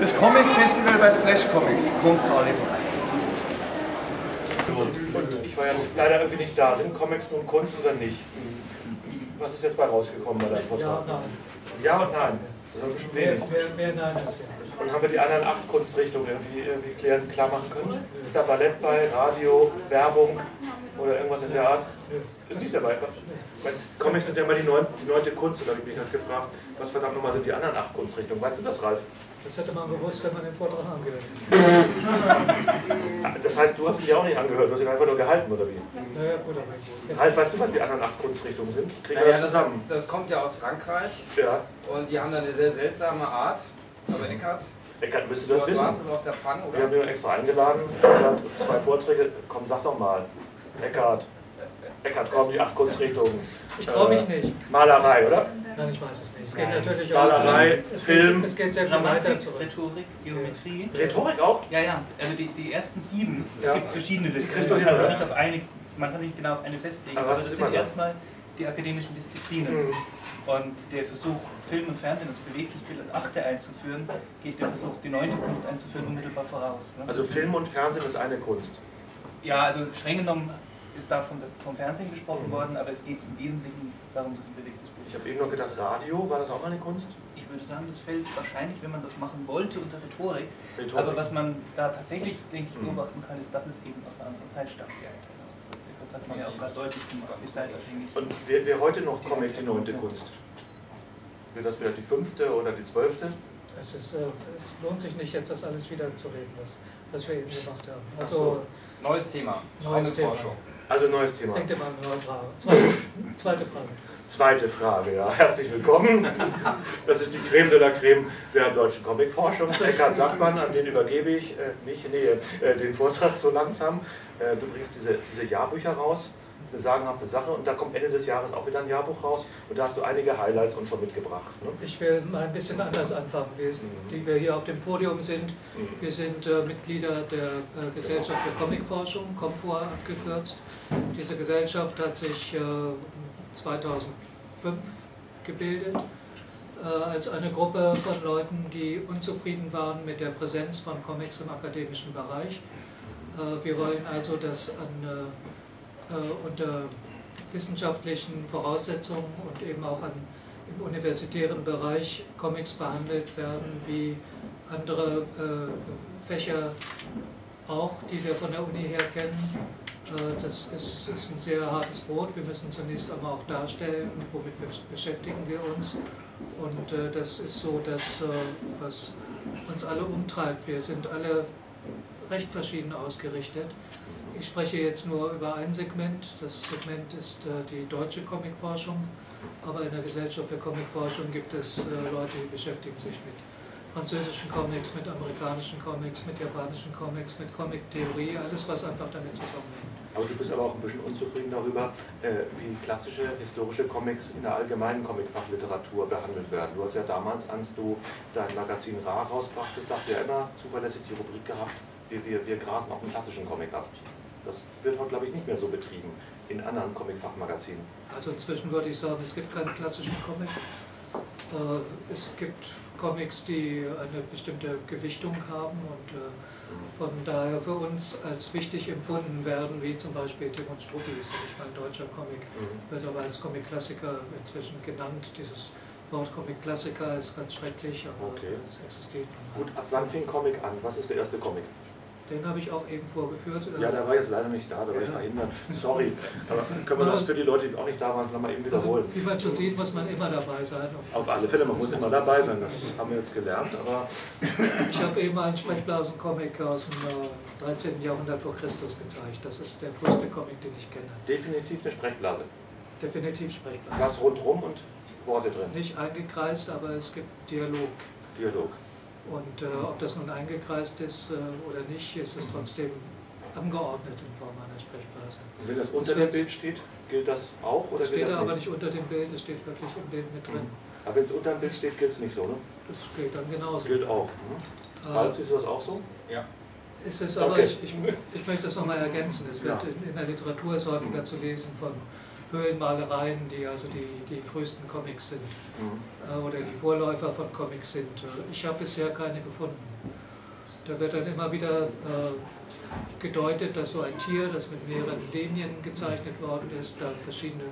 Das Comic Festival bei Splash Comics. Kommt alle vorbei. Und ich war jetzt leider irgendwie nicht da. Sind Comics nun Kunst oder nicht? Was ist jetzt bei rausgekommen bei deinem Vortrag? Ja, nein. Ja und nein. Mehr, mehr, mehr Nein als Ja. Und haben wir die anderen acht Kunstrichtungen irgendwie, irgendwie klären, klar machen können? Ist da Ballett bei, Radio, Werbung oder irgendwas in der Art? Ist nicht dabei. Weil Comics sind ja immer die neun- die neunte Kunst, oder ich mich halt gefragt, was verdammt nochmal sind die anderen acht Kunstrichtungen? Weißt du das, Ralf? Das hätte man gewusst, wenn man den Vortrag angehört hätte. Das heißt, du hast ihn ja auch nicht angehört, du hast ihn einfach nur gehalten, oder wie? Naja, gut, aber Ralf, weißt du, was die anderen acht Kunstrichtungen sind? Kriegen wir Naja, das zusammen? Das, das kommt ja aus Frankreich Ja. und die haben da eine sehr seltsame Art. Aber Eckart, Eckart, müsstest du das du wissen? es auf der Pfanne, Wir haben oder? ihn extra eingeladen. Eckart, zwei Vorträge. Komm, sag doch mal. Eckart. Eckart, komm, die acht Kunstrichtungen. ich traue mich Äh, nicht. Malerei, oder? Nein, ich weiß es nicht. Es geht Nein. natürlich auch. Malerei, es Film. Geht, es geht sehr viel weiter Grammatik, zurück. Rhetorik, Geometrie. Rhetorik auch? Ja, ja, also die, die ersten sieben, es Ja. gibt verschiedene Listen. Man kann sich nicht auf eine, man kann sich nicht genau auf eine festlegen, Aber aber, das ist sind erstmal die akademischen Disziplinen. Mhm. Und der Versuch, Film und Fernsehen als Beweglichkeit als achte einzuführen, geht dem Versuch, die neunte Kunst einzuführen, unmittelbar voraus. Ne? Also Film und Fernsehen ist eine Kunst. ja, also streng genommen ist da vom Fernsehen gesprochen Mhm. worden, aber es geht im Wesentlichen darum, dass ein bewegtes Bild Ich habe eben noch gedacht, Radio, war das auch mal eine Kunst? Ich würde sagen, das fällt wahrscheinlich, wenn man das machen wollte, unter Rhetorik. Rhetorik. Aber was man da tatsächlich, denke ich, Mhm. beobachten kann, ist, dass es eben aus einer anderen Zeit stammt, die. Also, Das hat man ja auch gerade deutlich gemacht, wie zeitabhängig. Und wer, wer heute noch Comic die neunte Kunst? Wird das wieder die fünfte oder die zwölfte? Es, ist, äh, es lohnt sich nicht, jetzt das alles wieder zu reden, was, was wir eben gemacht haben. Also, so. Neues Thema. Neues Thema. Forschung. Also neues Thema. denkt ihr mal an eine neue Frage. Zweite, zweite Frage. Zweite Frage, ja. Herzlich willkommen. Das ist die Creme de la Creme der deutschen Comicforschung. Eckhard Sackmann, an den übergebe ich, äh, nicht, nee, äh, den Vortrag so langsam. Äh, du bringst diese, diese Jahrbücher raus. Das ist eine sagenhafte Sache. Und da kommt Ende des Jahres auch wieder ein Jahrbuch raus. Und da hast du einige Highlights uns schon mitgebracht. Ne? Ich will mal ein bisschen anders anfangen, wir, die wir hier auf dem Podium sind. Mhm. Wir sind äh, Mitglieder der äh, Gesellschaft für Comicforschung, COMFOR abgekürzt. Diese Gesellschaft hat sich äh, 2005 gebildet äh, als eine Gruppe von Leuten, die unzufrieden waren mit der Präsenz von Comics im akademischen Bereich. Äh, wir wollen also, dass an, äh, unter wissenschaftlichen Voraussetzungen und eben auch an, im universitären Bereich Comics behandelt werden wie andere Fächer auch, die wir von der Uni her kennen. Äh, das ist, ist ein sehr hartes Brot. Wir müssen zunächst einmal auch darstellen, womit be- beschäftigen wir uns. Und äh, das ist so das, äh, was uns alle umtreibt. Wir sind alle recht verschieden ausgerichtet. Ich spreche jetzt nur über ein Segment. Das Segment ist die deutsche Comicforschung. Aber in der Gesellschaft für Comicforschung gibt es Leute, die beschäftigen sich mit französischen Comics, mit amerikanischen Comics, mit japanischen Comics, mit Comic-Theorie, alles was einfach damit zusammenhängt. Aber du bist aber auch ein bisschen unzufrieden darüber, äh, wie klassische historische Comics in der allgemeinen Comicfachliteratur behandelt werden. Du hast ja damals, als du dein Magazin Ra rausbrachtest, hast du ja immer zuverlässig die Rubrik gehabt, wir, wir, wir grasen auch einen klassischen Comic ab. Das wird heute, glaube ich, nicht mehr so betrieben in anderen Comicfachmagazinen. Also inzwischen würde ich sagen, es gibt keinen klassischen Comic. Äh, Es gibt Comics, die eine bestimmte Gewichtung haben und äh, von daher für uns als wichtig empfunden werden, wie zum Beispiel Tim und Struppi, ist ja nicht mal ein deutscher Comic, Mhm. wird aber als Comic-Klassiker inzwischen genannt. Dieses Wort Comic-Klassiker ist ganz schrecklich, aber Okay. es existiert. Gut, ab wann fing Comic an? Was ist der erste Comic? Den habe ich auch eben vorgeführt. Ja, der war jetzt leider nicht da, da war ich Ja. verhindert. Sorry. Aber können wir das für die Leute, die auch nicht da waren, nochmal eben also, wiederholen? wie man schon sieht, muss man immer dabei sein. Auf alle Fälle, man muss immer dabei sein, das haben wir jetzt gelernt, aber Ich habe eben einen Sprechblasen-Comic aus dem äh, 13. Jahrhundert vor Christus gezeigt. Das ist der früheste Comic, den ich kenne. definitiv eine Sprechblase. Definitiv Sprechblasen. Was rundrum und Worte drin. Nicht eingekreist, aber es gibt Dialog. Dialog. Und äh, ob das nun eingekreist ist äh, oder nicht, ist es trotzdem angeordnet in Form einer Sprechblase. Und wenn das Das unter dem wird- Bild steht, gilt das auch oder Das gilt steht das da aber nicht? nicht unter dem Bild, es steht wirklich im Bild mit drin. Aber wenn es unter dem Bild steht, gilt es nicht so, ne? Das gilt dann Das genauso. gilt auch. Ne? Äh, Ralf, siehst du das auch so? Ja. ist es aber, Okay. ich, ich, ich möchte das nochmal ergänzen. Es wird Ja. in, in der Literatur ist häufiger Mhm. zu lesen von Höhlenmalereien, die also die, die frühesten Comics sind äh, oder die Vorläufer von Comics sind. Äh, Ich habe bisher keine gefunden. Da wird dann immer wieder äh, gedeutet, dass so ein Tier, das mit mehreren Linien gezeichnet worden ist, dann verschiedene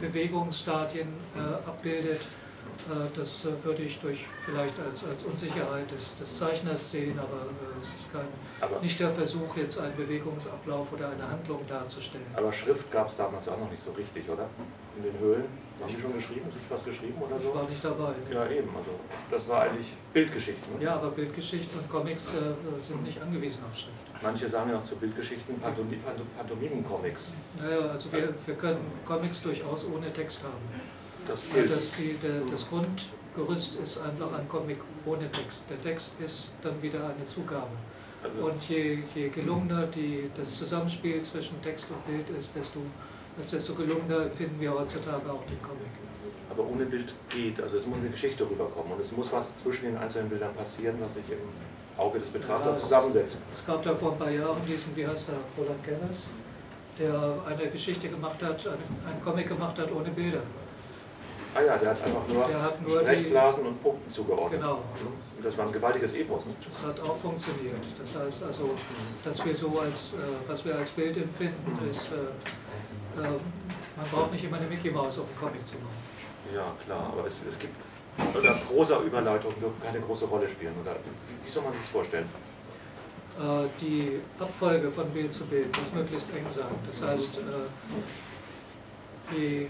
Bewegungsstadien äh, abbildet. Äh, Das äh, würde ich durch vielleicht als, als Unsicherheit des, des Zeichners sehen, aber es ist kein, Aber, nicht der Versuch, jetzt einen Bewegungsablauf oder eine Handlung darzustellen. aber Schrift gab es damals ja auch noch nicht so richtig, oder? In den Höhlen? Haben die schon geschrieben? Sich was geschrieben oder Ich so? war nicht dabei. Ja, eben. Also, das war eigentlich Bildgeschichten. Ne? Ja, aber Bildgeschichten und Comics äh, sind nicht angewiesen auf Schrift. Manche sagen ja auch zu Bildgeschichten Pantomi- Panto- Pantomimen-Comics. Naja, also wir, wir können Comics durchaus ohne Text haben. Das gilt. Das, die, der, das Grundgerüst ist einfach ein Comic ohne Text. Der Text ist dann wieder eine Zugabe. Also, Und je, je gelungener die, das Zusammenspiel zwischen Text und Bild ist, desto, desto gelungener empfinden wir heutzutage auch den Comic. aber ohne Bild geht. Also es muss eine Geschichte rüberkommen und es muss was zwischen den einzelnen Bildern passieren, was sich im Auge des Betrachters Ja, zusammensetzt. Es gab da vor ein paar Jahren diesen, wie heißt der, Roland Gerres, der eine Geschichte gemacht hat, einen, einen Comic gemacht hat ohne Bilder. Ah ja, der hat einfach nur, hat nur die- Sprechblasen und Punkten zugeordnet. Genau. Und das war ein gewaltiges Epos. Ne? Das hat auch funktioniert. Das heißt also, dass wir so als, äh, was wir als Bild empfinden, ist, äh, äh, man braucht nicht immer eine Mickey Mouse, um einen Comic zu machen. Ja, klar, aber es, es gibt. Oder Prosa-Überleitungen dürfen keine große Rolle spielen. Oder wie, wie soll man sich das vorstellen? Äh, die Abfolge von Bild zu Bild muss möglichst eng sein. Das heißt, äh, je,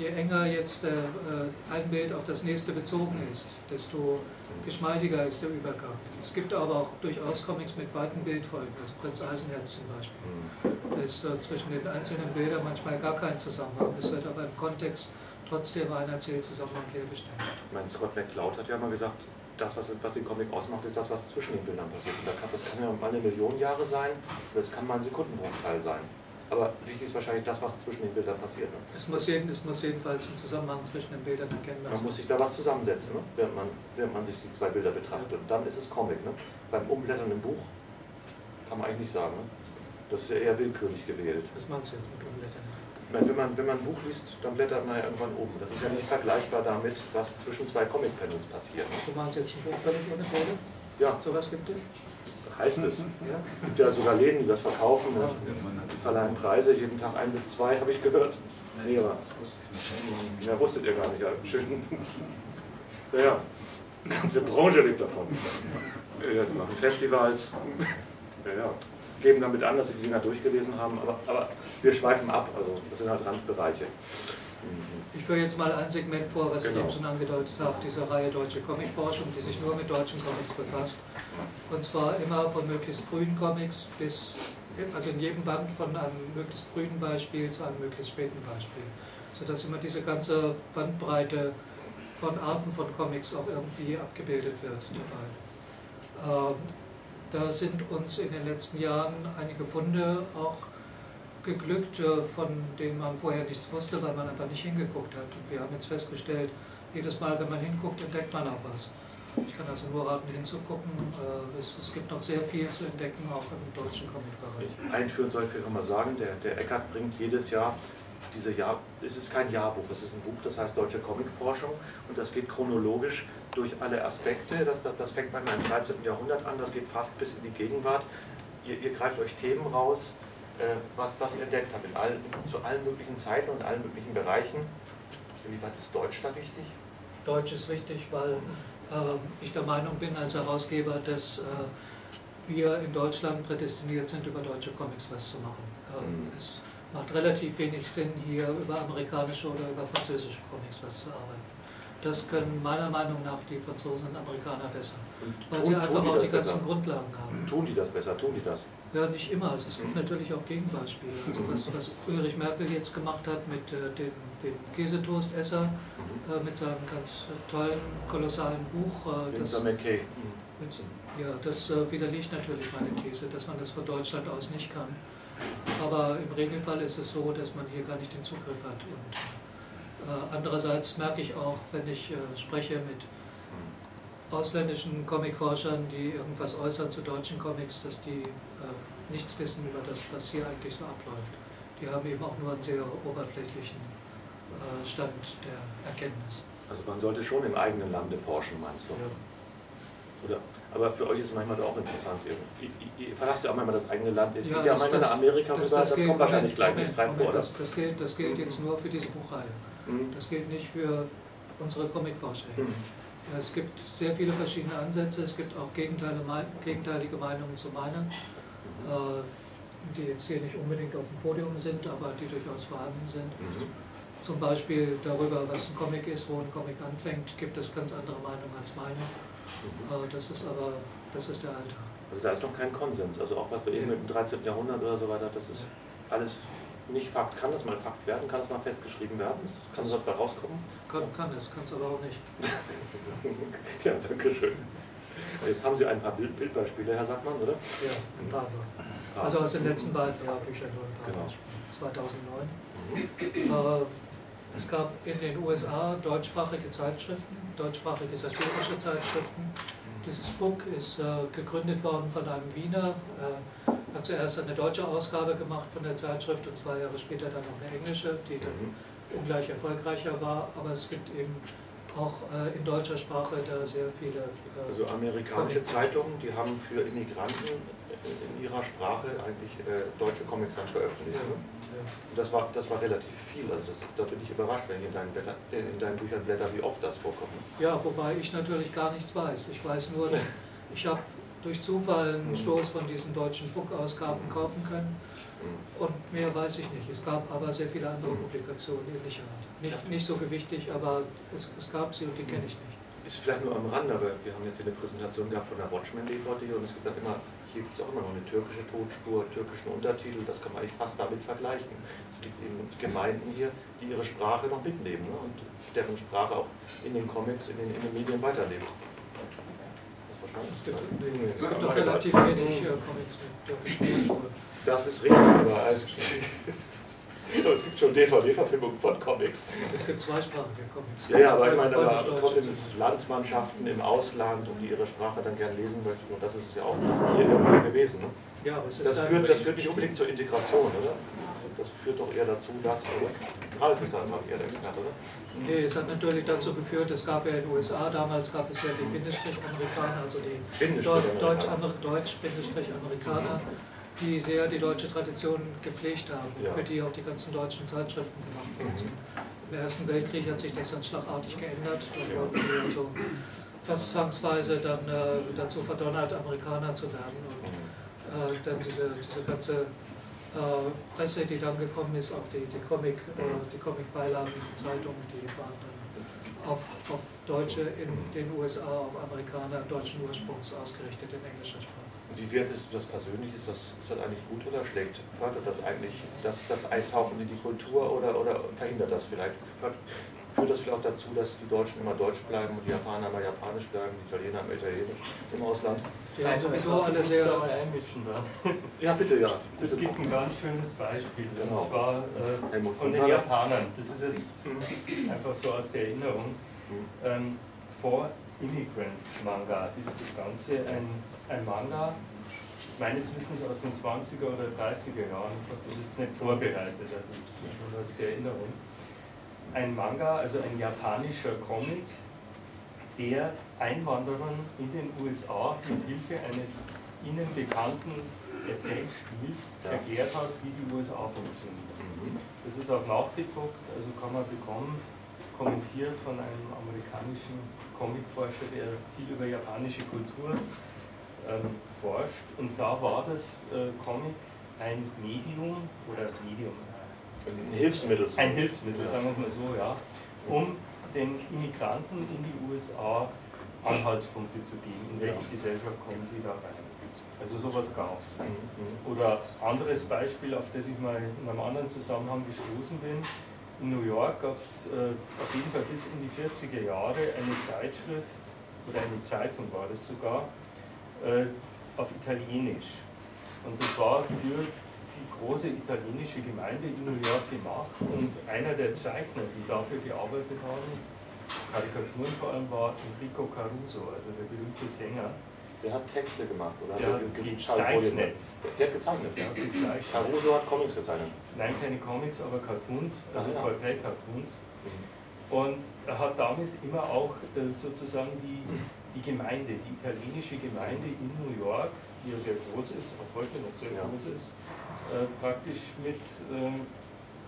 je enger jetzt äh, äh, ein Bild auf das nächste bezogen ist, desto geschmeidiger ist der Übergang. Es gibt aber auch durchaus Comics mit weiten Bildfolgen, also Prinz Eisenherz zum Beispiel. Hm. Da ist äh, zwischen den einzelnen Bildern manchmal gar kein Zusammenhang. Es wird aber im Kontext trotzdem ein Erzählzusammenhang hergestellt. Ich meine, Scott McCloud hat ja mal gesagt, das, was, was den Comic ausmacht, ist das, was zwischen den Bildern passiert. Und das kann ja mal eine Million Jahre sein, es kann mal ein Sekundenbruchteil sein. Aber wichtig ist wahrscheinlich das, was zwischen den Bildern passiert. Ne? Es muss, jeden, es muss jedenfalls einen Zusammenhang zwischen den Bildern erkennbar Man sein. muss sich da was zusammensetzen, ne? während, man, während man sich die zwei Bilder betrachtet. Und dann ist es Comic. Ne? Beim Umblättern im Buch kann man eigentlich nicht sagen. Ne? Das ist ja eher willkürlich gewählt. Was meinst du jetzt mit Umblättern? Meine, wenn, man, wenn man ein Buch liest, dann blättert man ja irgendwann oben. Das ist ja nicht vergleichbar damit, was zwischen zwei Comic-Panels passiert. Ne? Du meinst jetzt ein Buch völlig ohne Bilder? Ja, So was gibt es? Heißt es. Es gibt ja sogar Läden, die das verkaufen und die verleihen Preise, jeden Tag ein bis zwei, habe ich gehört. Nee, aber ja, wusstet ihr gar nicht. Ja, schön. Ja, die ganze Branche lebt davon. Ja, die machen Festivals. Ja, ja. Geben damit an, dass sie die Dinger durchgelesen haben, aber, aber wir schweifen ab, also das sind halt Randbereiche. Ich führe jetzt mal ein Segment vor, was Genau. ich eben schon angedeutet habe, dieser Reihe Deutsche Comicforschung, die sich nur mit deutschen Comics befasst. Und zwar immer von möglichst frühen Comics bis, also in jedem Band von einem möglichst frühen Beispiel zu einem möglichst späten Beispiel. Sodass immer diese ganze Bandbreite von Arten von Comics auch irgendwie abgebildet wird dabei. Ähm, da sind uns in den letzten Jahren einige Funde auch geglückt, äh, von denen man vorher nichts wusste, weil man einfach nicht hingeguckt hat. Und wir haben jetzt festgestellt, jedes Mal, wenn man hinguckt, entdeckt man auch was. Ich kann also nur raten, hinzugucken. Äh, Es, es gibt noch sehr viel zu entdecken, auch im deutschen Comicbereich. Einführend soll ich vielleicht mal sagen, der, der Eckert bringt jedes Jahr diese Jahr, es ist kein Jahrbuch, es ist ein Buch, das heißt Deutsche Comicforschung und das geht chronologisch durch alle Aspekte. Das, das, das fängt manchmal im 13. Jahrhundert an, das geht fast bis in die Gegenwart. Ihr, ihr greift euch Themen raus, was, was ihr entdeckt habt, in allen, zu allen möglichen Zeiten und allen möglichen Bereichen. Inwieweit ist Deutsch da wichtig? Deutsch ist wichtig, weil ähm, ich der Meinung bin als Herausgeber, dass äh, wir in Deutschland prädestiniert sind, über deutsche Comics was zu machen. Ähm, Mhm. Es macht relativ wenig Sinn, hier über amerikanische oder über französische Comics was zu arbeiten. Das können meiner Meinung nach die Franzosen und Amerikaner besser, Und weil tun- sie einfach auch die ganzen besser? Grundlagen haben. Tun die das besser? Tun die das? Ja, nicht immer. Also es gibt natürlich auch Gegenbeispiele. Also was, was Ulrich Merkel jetzt gemacht hat mit äh, dem, dem Käsetoastesser, Mhm. äh, mit seinem ganz tollen, kolossalen Buch. Äh, das, McKay. mit, ja, das äh, widerlegt natürlich meine These, dass man das von Deutschland aus nicht kann. Aber im Regelfall ist es so, dass man hier gar nicht den Zugriff hat. Und äh, andererseits merke ich auch, wenn ich äh, spreche mit ausländischen Comicforschern, die irgendwas äußern zu deutschen Comics, dass die äh, nichts wissen über das, was hier eigentlich so abläuft. die haben eben auch nur einen sehr oberflächlichen äh, Stand der Erkenntnis. Also man sollte schon im eigenen Lande forschen, meinst du? Ja. Oder? Aber für euch ist es manchmal doch auch interessant. Ihr, ihr, verlasst ja auch manchmal das eigene Land. Ihr Ja, ja das- manchmal nach Amerika Das, rüber, das, das gilt, kommt wahrscheinlich gleich Moment, nicht Moment, vor, das, das, gilt, das gilt jetzt nur für diese Buchreihe. Mhm. Das gilt nicht für unsere Comicforscher. Mhm. Es gibt sehr viele verschiedene Ansätze, es gibt auch gegenteilige Meinungen zu meiner, äh, die jetzt hier nicht unbedingt auf dem Podium sind, aber die durchaus vorhanden sind. Mhm. Zum Beispiel darüber, was ein Comic ist, wo ein Comic anfängt, gibt es ganz andere Meinungen als meine. Mhm. Äh, Das ist aber, das ist der Alltag. Also da ist noch kein Konsens. Also auch was wir eben Ja. mit dem 13. Jahrhundert oder so weiter, das ist alles nicht Fakt. Kann das mal Fakt werden? Kann das mal festgeschrieben werden? Kann sowas bei rauskommen? Kann, kann es, kann es aber auch nicht. ja, danke schön. Jetzt haben Sie ein paar Bild Bildbeispiele, Herr Sackmann, oder? Ja, ein paar nur. Also aus den letzten beiden nur ein paar Genau. Beispiele. 2009. Mhm. Äh, Es gab in den USA deutschsprachige Zeitschriften, deutschsprachige satirische Zeitschriften. Dieses Book ist äh, gegründet worden von einem Wiener, äh, hat zuerst eine deutsche Ausgabe gemacht von der Zeitschrift und zwei Jahre später dann noch eine englische, die dann Mhm. ungleich erfolgreicher war. Aber es gibt eben auch äh, in deutscher Sprache da sehr viele. Äh, Also amerikanische Zeitungen, die haben für Immigranten in ihrer Sprache eigentlich äh, deutsche Comics dann veröffentlicht. ja, Ne? Und das war, das war relativ viel. Also das, da bin ich überrascht, wenn ich in deinen, Blätter, in deinen Büchern blätter, wie oft das vorkommt. Ja, wobei ich natürlich gar nichts weiß. Ich weiß nur, ich habe durch Zufall einen Mhm. Stoß von diesen deutschen Book-Ausgaben kaufen können Mhm. und mehr weiß ich nicht. Es gab aber sehr viele andere Mhm. Publikationen ähnlicher Art. Nicht, nicht so gewichtig, aber es, es gab sie und die kenne ich nicht. Ist vielleicht nur am Rande, aber wir haben jetzt hier eine Präsentation gehabt von der Watchmen-DVD und es gibt dann immer, hier gibt es auch immer noch eine türkische Tonspur, türkischen Untertitel, das kann man eigentlich fast damit vergleichen. Es gibt eben Gemeinden hier, die ihre Sprache noch mitnehmen ne? und deren Sprache auch in den Comics, in den, in den Medien weiterlebt. Das ist wahrscheinlich. Es gibt, es doch relativ wenig äh, Comics mit türkischen Tonspur. Das ist richtig, aber aber es gibt schon DVD-Verfilmungen von Comics. Es gibt zweisprachige Comics. Ja, ja, aber ich meine, aber trotzdem. Landsmannschaften im Ausland und die ihre Sprache dann gern lesen möchten. Und das ist ja auch hier irgendwann gewesen. Ne? Ja, aber es ist Das führt, das führt nicht unbedingt zur Integration, oder? Das führt doch eher dazu, dass, oder? Ralf ist einfach eher der Experte, oder? Nee, es hat natürlich dazu geführt, es gab ja in den USA damals gab es ja die Bindestrich-Amerikaner, also die Bindestrich Deutsch, Amerikaner. Deutsch, Deutsch-Amerikaner, die sehr die deutsche Tradition gepflegt haben, Ja. für die auch die ganzen deutschen Zeitschriften gemacht worden sind. Im Ersten Weltkrieg hat sich das dann schlagartig geändert. Da wurden wir also fast zwangsweise dann äh, dazu verdonnert, Amerikaner zu werden. Und äh, dann diese, diese ganze äh, Presse, die dann gekommen ist, auch die, die Comic, äh, die Comic-Beilagen in den Zeitungen, die waren dann auf, auf Deutsche in den USA, auf Amerikaner deutschen Ursprungs ausgerichtet in englischer Sprache. Wie wertest du das persönlich? Ist das, ist das eigentlich gut oder schlägt? Fördert das eigentlich das, das Eintauchen in die Kultur oder, oder verhindert das vielleicht? Führt, führt das vielleicht auch dazu, dass die Deutschen immer Deutsch bleiben und die Japaner immer Japanisch bleiben, die Italiener immer Italienisch im Ausland? Haben sowieso alle sehr. Da mal einmischen da. Ja, bitte, ja. Es gibt ein ganz schönes Beispiel, Genau. und zwar äh, von den. Japanern. Das ist jetzt einfach so aus der Erinnerung. Ähm, For Immigrants Manga ist das Ganze ein, ein Manga, meines Wissens aus den 20er oder 30er Jahren. Ich habe das jetzt nicht vorbereitet, also das ist nur aus der Erinnerung. Ein Manga, also ein japanischer Comic, der Einwanderern in den USA mit Hilfe eines ihnen bekannten Erzählstils erklärt hat, wie die USA funktionieren. Mhm. Das ist auch nachgedruckt, also kann man bekommen, kommentiert von einem amerikanischen Comicforscher, der viel über japanische Kultur ähm, forscht. Und da war das äh, Comic ein Medium oder Medium, Ein Hilfsmittel. ein Hilfsmittel, sagen wir es mal so, ja, um den Immigranten in die USA Anhaltspunkte zu geben, in welche. Gesellschaft kommen sie da rein. Also sowas gab es. Mhm. Oder anderes Beispiel, auf das ich mal in einem anderen Zusammenhang gestoßen bin. In New York gab es äh, auf jeden Fall bis in die 40er Jahre eine Zeitschrift oder eine Zeitung war das sogar auf Italienisch. Und das war für die große italienische Gemeinde in New York gemacht. Und einer der Zeichner, die dafür gearbeitet haben, Karikaturen vor allem, war Enrico Caruso, also der berühmte Sänger. Der hat Texte gemacht, oder? Der hat ge- ge- gezeichnet. Der, hat gezeichnet, ja. gezeichnet. Caruso hat Comics gezeichnet. Nein, keine Comics, aber Cartoons, also Ach ja. Porträt-Cartoons. Mhm. Und er hat damit immer auch äh, sozusagen die, die Gemeinde, die italienische Gemeinde in New York, die ja sehr groß ist, auch heute noch sehr Ja. groß ist, äh, praktisch mit ähm,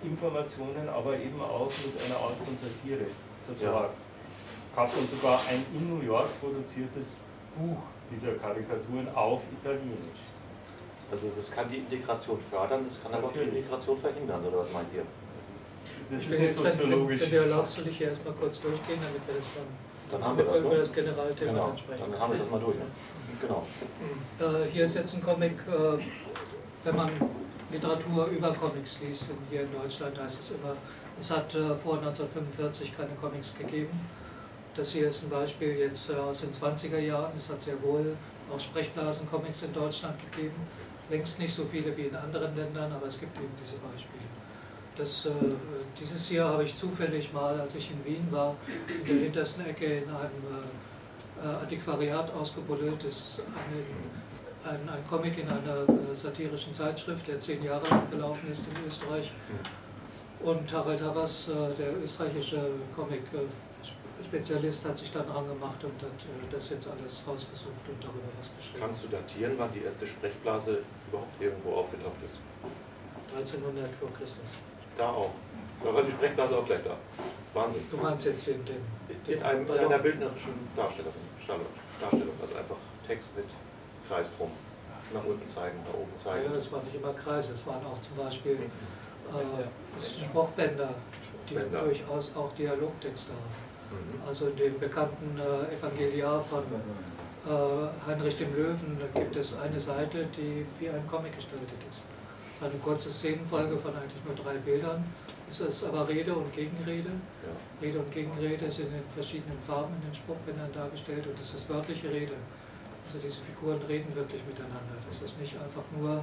Informationen, aber eben auch mit einer Art von Satire versorgt. Gab dann sogar ein in New York produziertes Buch dieser Karikaturen auf Italienisch. Also das kann die Integration fördern, das kann aber auch die Natürlich. Integration verhindern, oder was meint ihr? Das Ich ist will ein jetzt, wenn, wenn du erlaubst, will ich hier erstmal kurz durchgehen, damit wir das dann, Dann haben wir das, über ne? das Generalthema Genau, dann haben wir das mal durch. Ne? Genau. Äh, hier ist jetzt ein Comic, äh, wenn man Literatur über Comics liest, und hier in Deutschland heißt es immer, es hat äh, vor 1945 keine Comics gegeben. Das hier ist ein Beispiel jetzt äh, aus den 20er Jahren. Es hat sehr wohl auch Sprechblasen-Comics in Deutschland gegeben. Längst nicht so viele wie in anderen Ländern, aber es gibt eben diese Beispiele. Das, äh, dieses hier habe ich zufällig mal, als ich in Wien war, in der hintersten Ecke in einem äh, äh, Antiquariat ausgebuddelt. Das ist eine, ein, ein Comic in einer äh, satirischen Zeitschrift, der zehn Jahre lang gelaufen ist in Österreich. Und Harald Havas, der österreichische Comic-Spezialist, hat sich dann angemacht und hat das jetzt alles rausgesucht und darüber was geschrieben. Kannst du datieren, wann die erste Sprechblase überhaupt irgendwo aufgetaucht ist? 1300 vor Christus. Da auch. Da war die Sprechblase auch gleich da. Wahnsinn. Du meinst jetzt in dem. In, einem, in einer bildnerischen Darstellung, Darstellung, also einfach Text mit Kreis drum. Nach unten zeigen, nach oben zeigen. Ja, es waren nicht immer Kreise, es waren auch zum Beispiel äh, Spruchbänder, die Bänder. durchaus auch Dialogtexte haben. Mhm. Also in dem bekannten äh, Evangeliar von äh, Heinrich dem Löwen gibt es eine Seite, die wie ein Comic gestaltet ist. Eine kurze Szenenfolge von eigentlich nur drei Bildern. Es ist aber Rede und Gegenrede. Ja. Rede und Gegenrede sind in verschiedenen Farben in den Spruchbändern dargestellt und es ist wörtliche Rede. Also diese Figuren reden wirklich miteinander. Das ist nicht einfach nur Mhm.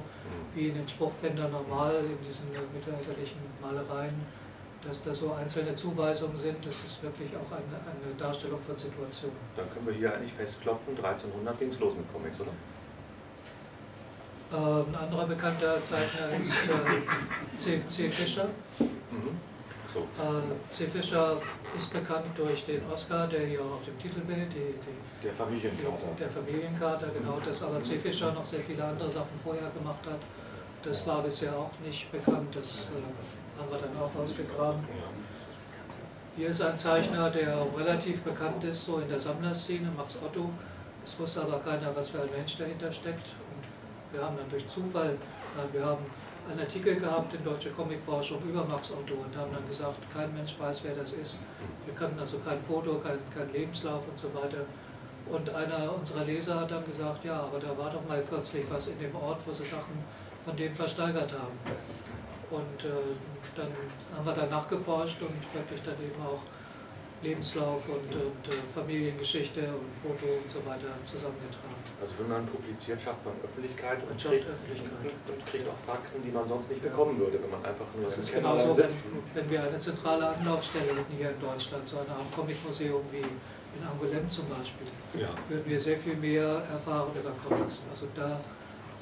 wie in den Spruchbändern normal, in diesen mittelalterlichen Malereien, dass da so einzelne Zuweisungen sind. Das ist wirklich auch eine, eine Darstellung von Situationen. Dann können wir hier eigentlich festklopfen, 1300 ging es los mit Comics, oder? Äh, ein anderer bekannter Zeichner ist äh, C. C. Fischer. Mhm. So. Äh, C. Fischer ist bekannt durch den Oscar, der hier auf dem Titelbild, die, die Der Familienkater. der Familienkater, genau, dass aber C. Fischer noch sehr viele andere Sachen vorher gemacht hat. Das war bisher auch nicht bekannt, das äh, haben wir dann auch ausgegraben. Hier ist ein Zeichner, der relativ bekannt ist, so in der Sammlerszene, Max Otto. Es wusste aber keiner, was für ein Mensch dahinter steckt. Wir haben dann durch Zufall, äh, wir haben einen Artikel gehabt in Deutsche Comicforschung über Max Otto und haben dann gesagt, kein Mensch weiß, wer das ist. Wir kannten also kein Foto, kein, kein Lebenslauf und so weiter. Und einer unserer Leser hat dann gesagt, ja, aber da war doch mal kürzlich was in dem Ort, wo sie Sachen von dem versteigert haben. Und äh, dann haben wir da nachgeforscht und wirklich dann eben auch Lebenslauf und, und äh, Familiengeschichte und Foto und so weiter zusammengetragen. Also wenn man publiziert, schafft man Öffentlichkeit und schafft kriegt, Öffentlichkeit. und kriegt auch Fakten, die man sonst nicht bekommen würde, wenn man einfach nur Das ist genauso, wenn, wenn wir eine zentrale Anlaufstelle hätten hier in Deutschland, so eine Art Comicmuseum wie in Angoulême zum Beispiel, Ja. würden wir sehr viel mehr erfahren über Comics. Also da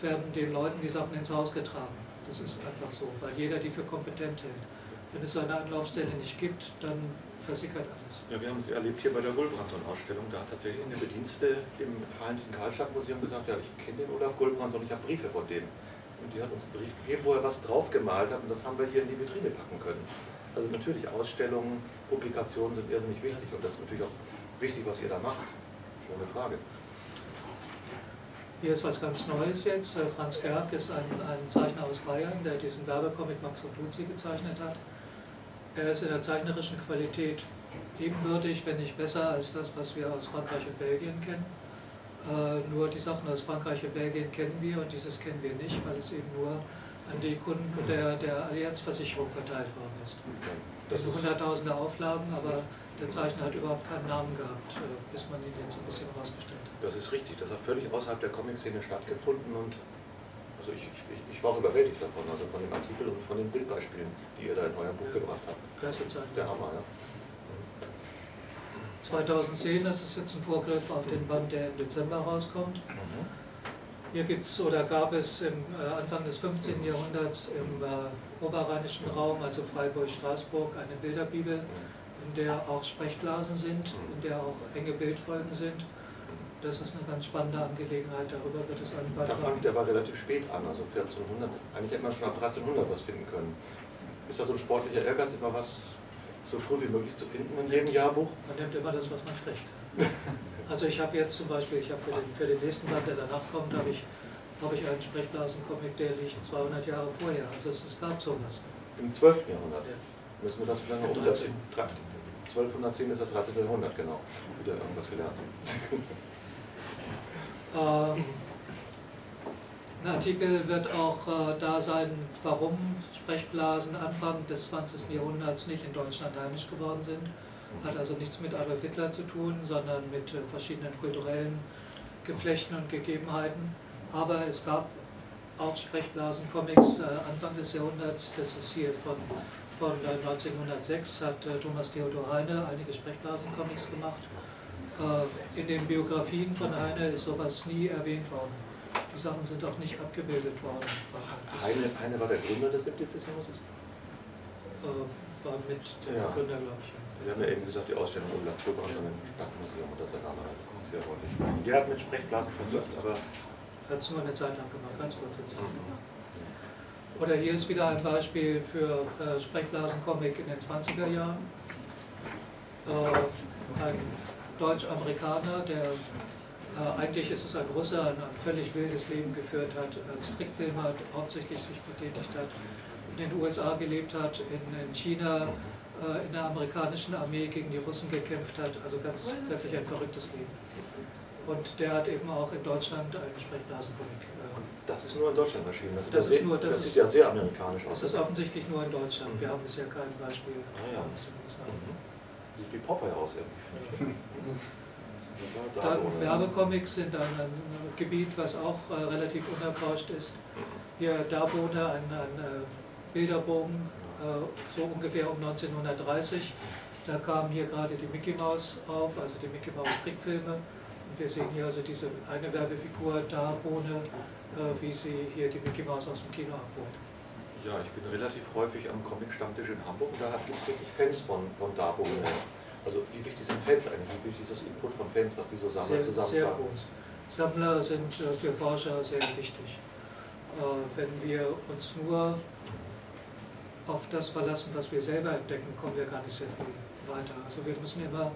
werden den Leuten die Sachen ins Haus getragen. Das ist einfach so, weil jeder die für kompetent hält. Wenn es so eine Anlaufstelle nicht gibt, dann versickert alles. Ja, wir haben es erlebt hier bei der Gulbranson-Ausstellung. Da hat tatsächlich eine Bedienstete im Valentin Karlstadt Museum gesagt, ja, ich kenne den Olaf Gulbranson, ich habe Briefe von dem. Und die hat uns einen Brief gegeben, wo er was draufgemalt hat und das haben wir hier in die Vitrine packen können. Also natürlich, Ausstellungen, Publikationen sind irrsinnig wichtig und das ist natürlich auch wichtig, was ihr da macht. Ohne Frage. Hier ist was ganz Neues jetzt. Äh, Franz Gerg ist ein, ein Zeichner aus Bayern, der diesen Werbecomic Max und Luzi gezeichnet hat. Er ist in der zeichnerischen Qualität ebenbürtig, wenn nicht besser als das, was wir aus Frankreich und Belgien kennen. Äh, nur die Sachen aus Frankreich und Belgien kennen wir und dieses kennen wir nicht, weil es eben nur an die Kunden der, der Allianzversicherung verteilt worden ist. Das Also ist, hunderttausende Auflagen, aber der Zeichner hat überhaupt keinen Namen gehabt, äh, bis man ihn jetzt ein bisschen rausgestellt hat. das ist richtig, das hat völlig außerhalb der Comic-Szene stattgefunden und also ich, ich, ich war auch überwältigt davon, also von dem Artikel und von den Bildbeispielen, die ihr da in eurem Buch gebracht habt. Zeichner. Der Hammer, ja. 2010, das ist jetzt ein Vorgriff auf den Band, der im Dezember rauskommt. Mhm. Hier gibt es oder gab es im äh, Anfang des 15. Jahrhunderts im äh, oberrheinischen Raum, also Freiburg-Straßburg, eine Bilderbibel, in der auch Sprechblasen sind, in der auch enge Bildfolgen sind. Das ist eine ganz spannende Angelegenheit, darüber wird es einen Da Beitrag fand ich aber relativ spät an, also 1400. Eigentlich hätte man schon ab 1300 was finden können. Ist da so ein sportlicher Ehrgeiz, immer was so früh wie möglich zu finden in jedem Jahrbuch? Man nimmt immer das, was man kriegt. Also ich habe jetzt zum Beispiel, ich habe für den, für den nächsten Band, der danach kommt, habe ich, habe ich einen Sprechblasencomic, der liegt 200 Jahre vorher. Also es, es gab sowas. Im 12. Jahrhundert. Ja. Müssen wir das vielleicht noch umsetzen? 1210 ist das 13. Jahrhundert, genau. Wieder irgendwas gelernt. Ähm, ein Artikel wird auch äh, da sein, warum Sprechblasen Anfang des 20. Jahrhunderts nicht in Deutschland heimisch geworden sind. Hat also nichts mit Adolf Hitler zu tun, sondern mit äh, verschiedenen kulturellen Geflechten und Gegebenheiten. Aber es gab auch Sprechblasen-Comics äh, Anfang des Jahrhunderts. Das ist hier von, von äh, 1906, hat Thomas Theodor Heine einige Sprechblasen-Comics gemacht. Äh, in den Biografien von Heine ist sowas nie erwähnt worden. Die Sachen sind auch nicht abgebildet worden. Heine, Heine war der Gründer des Skeptizismus? äh, war mit der Ja. Gründer, glaube ich. Wir haben ja eben gesagt, die Ausstellung im Kulturbrand im Stadtmuseum und das ist ja häufig. Der hat mit Sprechblasen versucht, aber Hat es nur eine Zeit lang gemacht, ganz kurze Zeit. Oder hier ist wieder ein Beispiel für äh, Sprechblasen-Comic in den 20er Jahren. Äh, ein Deutsch-Amerikaner, der äh, eigentlich ist es ein Russe, ein, ein völlig wildes Leben geführt hat, als Trickfilmer hauptsächlich sich betätigt hat, in den USA gelebt hat, in, in China, äh, in der amerikanischen Armee gegen die Russen gekämpft hat, also ganz wirklich ein verrücktes Leben. Und der hat eben auch in Deutschland einen Sprechblasencomic. Äh, das ist nur in Deutschland erschienen. Das, sieht Das ja ist sehr- nur- das das ist- sieht ja sehr amerikanisch aus. es ist offensichtlich nur in Deutschland. Wir haben bisher kein Beispiel Ah, ja. aus den USA. Mhm. Sieht wie Popeye aus irgendwie. Das war da, Dann oder? Werbecomics sind ein, ein Gebiet, was auch äh, relativ unerforscht ist. Hier Darbone, ein, ein äh, Bilderbogen, äh, so ungefähr um 1930. Da kam hier gerade die Mickey Mouse auf, also die Mickey Mouse Trickfilme. Und wir sehen hier also diese eine Werbefigur Darbone, äh, wie sie hier die Mickey Mouse aus dem Kino abholt. Ja, ich bin relativ häufig am Comic-Stammtisch in Hamburg und da gibt es wirklich Fans von, von Dabo. Also wie wichtig sind Fans eigentlich? Wie wichtig ist das Input von Fans, was die so Sammler Sehr, sehr groß. Sammler sind äh, für Forscher sehr wichtig. Äh, Wenn wir uns nur auf das verlassen, was wir selber entdecken, kommen wir gar nicht sehr viel weiter. Also wir müssen immer,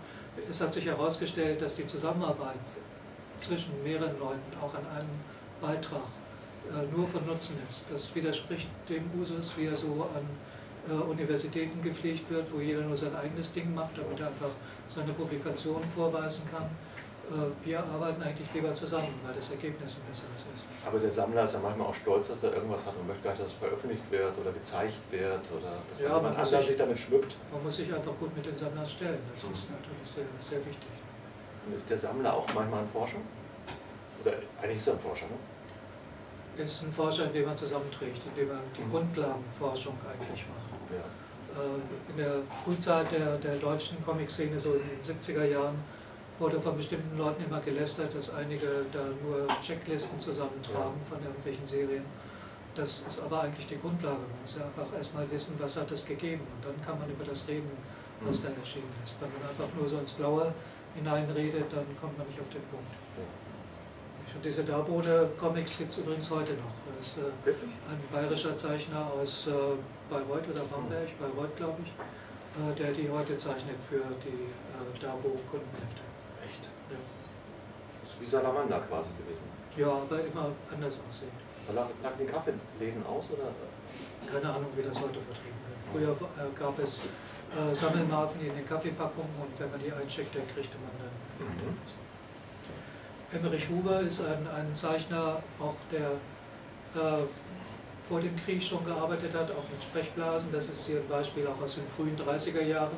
es hat sich herausgestellt, dass die Zusammenarbeit zwischen mehreren Leuten auch an einem Beitrag äh, nur von Nutzen ist. Das widerspricht dem Usus, wie er so an Universitäten gepflegt wird, wo jeder nur sein eigenes Ding macht, damit er einfach seine Publikationen vorweisen kann. Äh, Wir arbeiten eigentlich lieber zusammen, weil das Ergebnis ein besseres ist. Aber der Sammler ist ja manchmal auch stolz, dass er irgendwas hat und möchte gar nicht, dass es veröffentlicht wird oder gezeigt wird oder dass Ja, jemand anders sich- sich damit schmückt. Man muss sich einfach gut mit den Sammlern stellen. Das ist natürlich sehr, sehr wichtig. Und ist der Sammler auch manchmal ein Forscher? Oder eigentlich ist er ein Forscher, ne? Ist ein Forscher, in dem man zusammenträgt, in dem man die Mhm. Grundlagenforschung eigentlich macht. Äh, In der Frühzeit der, der deutschen Comic-Szene, so in den 70er Jahren, wurde von bestimmten Leuten immer gelästert, dass einige da nur Checklisten zusammentragen von irgendwelchen Serien. Das ist aber eigentlich die Grundlage. Man muss ja einfach erstmal wissen, was hat es gegeben und dann kann man über das reden, was da erschienen ist. Wenn man einfach nur so ins Blaue hineinredet, dann kommt man nicht auf den Punkt. Und diese Darbode-Comics gibt es übrigens heute noch. Das ist äh, ein bayerischer Zeichner aus äh, Bayreuth oder Bamberg, Bayreuth glaube ich, äh, der die heute zeichnet für die äh, Dabo-Kundenhefte. Echt? Ja. Das ist wie Salamander quasi gewesen. ja, aber immer anders aussehen. Lag, lag die Kaffeeläden aus oder? Keine Ahnung, wie das heute vertrieben wird. Früher äh, gab es äh, Sammelmarken in den Kaffeepackungen und wenn man die eincheckt, dann kriegte man dann irgendetwas. Emmerich Huber ist ein, ein Zeichner, auch der äh, vor dem Krieg schon gearbeitet hat, auch mit Sprechblasen. Das ist hier ein Beispiel auch aus den frühen 30er Jahren.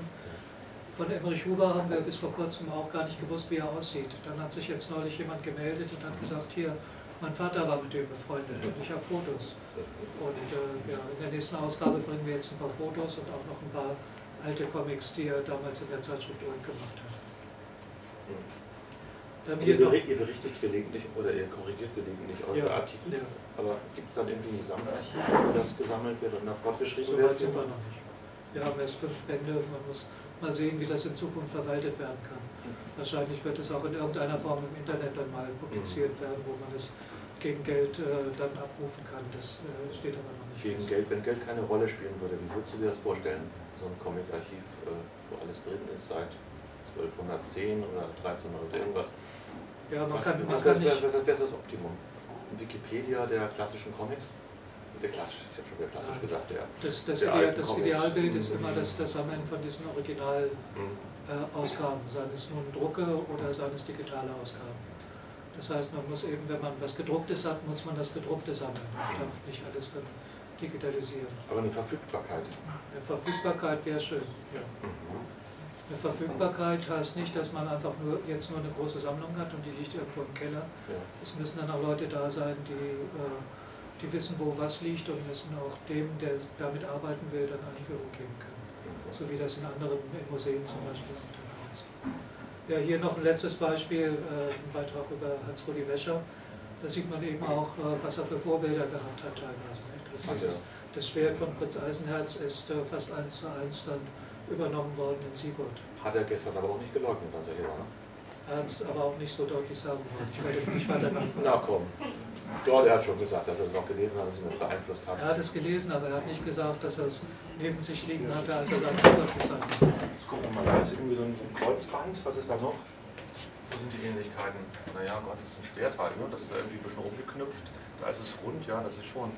Von Emmerich Huber haben wir bis vor kurzem auch gar nicht gewusst, wie er aussieht. Dann hat sich jetzt neulich jemand gemeldet und hat gesagt, hier, mein Vater war mit dem befreundet und ich habe Fotos. Und äh, ja, in der nächsten Ausgabe bringen wir jetzt ein paar Fotos und auch noch ein paar alte Comics, die er damals in der Zeitschrift Ulm gemacht hat. Dann Ihr, bericht, ihr berichtigt gelegentlich oder ihr korrigiert gelegentlich eure Ja, Artikel, ja. aber gibt es dann irgendwie ein Gesamtarchiv, wo das gesammelt wird und nach fortgeschrieben so wird? weit sind wir noch nicht. Wir haben erst fünf Bände, man muss mal sehen, wie das in Zukunft verwaltet werden kann. Wahrscheinlich wird es auch in irgendeiner Form im Internet dann mal publiziert werden, wo man es gegen Geld äh, dann abrufen kann. Das äh, steht aber noch nicht Gegen fest. Geld, wenn Geld keine Rolle spielen würde, wie würdest du dir das vorstellen? So ein Comic-Archiv, äh, wo alles drin ist seit 1210 oder 1300 oder irgendwas. Ja, man Was, kann, man was, kann was, nicht. was, wäre das Optimum? Wikipedia der klassischen Comics? Der klassisch, ich habe schon wieder klassisch Ja. gesagt, der. Das, das, der Ideal, das. Idealbild ist Mhm. immer das, das Sammeln von diesen Originalausgaben, Mhm. äh, seien es nun Drucke oder seien es digitale Ausgaben. Das heißt, man muss eben, wenn man was Gedrucktes hat, muss man das Gedruckte sammeln. Man darf nicht alles dann digitalisieren. Aber eine Verfügbarkeit. Eine Verfügbarkeit wäre schön. Ja. Mhm. Eine Verfügbarkeit heißt nicht, dass man einfach nur jetzt nur eine große Sammlung hat und die liegt irgendwo im Keller. Ja. Es müssen dann auch Leute da sein, die, äh, die wissen, wo was liegt und müssen auch dem, der damit arbeiten will, dann Einführung geben können. So wie das in anderen in Museen zum Beispiel auch der Fall ist. Ja, hier noch ein letztes Beispiel, äh, ein Beitrag über Hans-Rudi Wäscher. Da sieht man eben auch, äh, was er für Vorbilder gehabt hat teilweise. Nicht? Also dieses, Das Schwert von Prinz Eisenherz ist fast eins zu eins dann übernommen worden in Sigurd. Hat er gestern aber auch nicht geleugnet, als er hier war. ne? Er hat es aber auch nicht so deutlich sagen wollen. Ich werde nicht weiter nach. Na komm. Dort, er hat schon gesagt, dass er das auch gelesen hat, dass ihn das beeinflusst hat. Er hat es gelesen, aber er hat nicht gesagt, dass er es neben sich liegen hatte, als er seinen Sigurd gezeichnet hat. Jetzt gucken wir mal, da ist irgendwie so ein, so ein Kreuzband. Was ist da noch? Wo sind die Ähnlichkeiten? Naja, Gott, das ist ein Schwert halt, ne? Das ist da irgendwie ein bisschen rumgeknüpft. Da ist es rund, ja, das ist schon.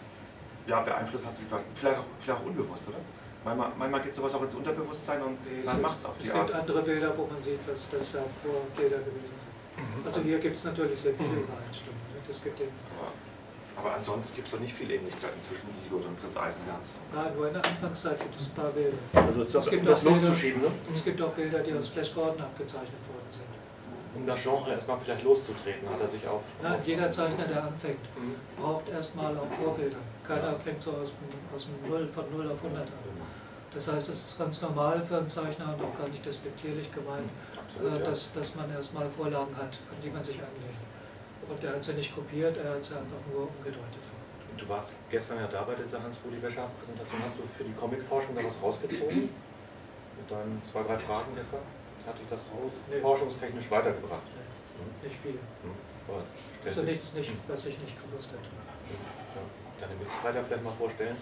Ja, beeinflusst hast du vielleicht, vielleicht, auch, vielleicht auch unbewusst, oder? Manchmal, manchmal geht sowas auch ins Unterbewusstsein und Es, man macht es auf die es Art. gibt andere Bilder, wo man sieht, was das da Vorbilder gewesen sind. Mhm. Also hier gibt es natürlich sehr viele Übereinstimmungen. Es gibt eben Aber, aber ansonsten gibt es doch nicht viel Ähnlichkeiten zwischen Sigurd und Prinz Eisenherz. ah, nur in der Anfangszeit gibt es ein paar Bilder. Also Es gibt um das auch Bilder- loszuschieben, ne? Es gibt auch Bilder, die aus Flash Gordon abgezeichnet worden sind. Um das Genre erstmal vielleicht loszutreten, hat er sich auf. Nein, jeder Zeichner, der anfängt, Mhm. braucht erstmal auch Vorbilder. Keiner fängt so aus dem, aus dem Null, von 0 auf 100 an. Das heißt, es ist ganz normal für einen Zeichner und auch gar nicht despektierlich gemeint, Absolut, äh, dass, dass man erstmal Vorlagen hat, an die man sich anlehnt. Und er hat sie nicht kopiert, er hat sie einfach nur umgedeutet. Du warst gestern ja da bei dieser Hans-Rudi Wäscher-Präsentation. Hast du für die Comicforschung da was rausgezogen? Mit deinen zwei, drei Fragen gestern? Hat dich das Nee. forschungstechnisch weitergebracht? Nicht viel. Hm. Also nichts, nicht, was ich nicht gewusst hätte. Ja. Deine Mitstreiter vielleicht mal vorstellen?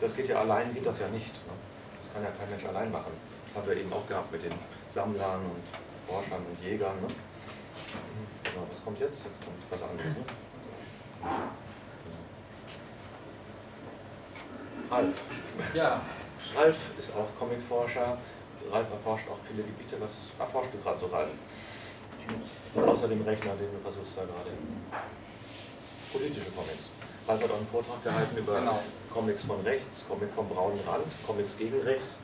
Das geht ja allein, geht das ja nicht. Ne? Das kann ja kein Mensch allein machen. Das haben wir eben auch gehabt mit den Sammlern und Forschern und Jägern. Ne? Genau, was kommt jetzt? Jetzt kommt was anderes. Ne? Ralf. Ja, Ralf ist auch Comicforscher. Ralf erforscht auch viele Gebiete. Was erforscht du gerade so, Ralf? Außer dem Rechner, den du versuchst da gerade. Politische Comics. Ralf hat auch einen Vortrag gehalten über Genau. Comics von rechts, Comic vom braunen Rand, Comics gegen rechts.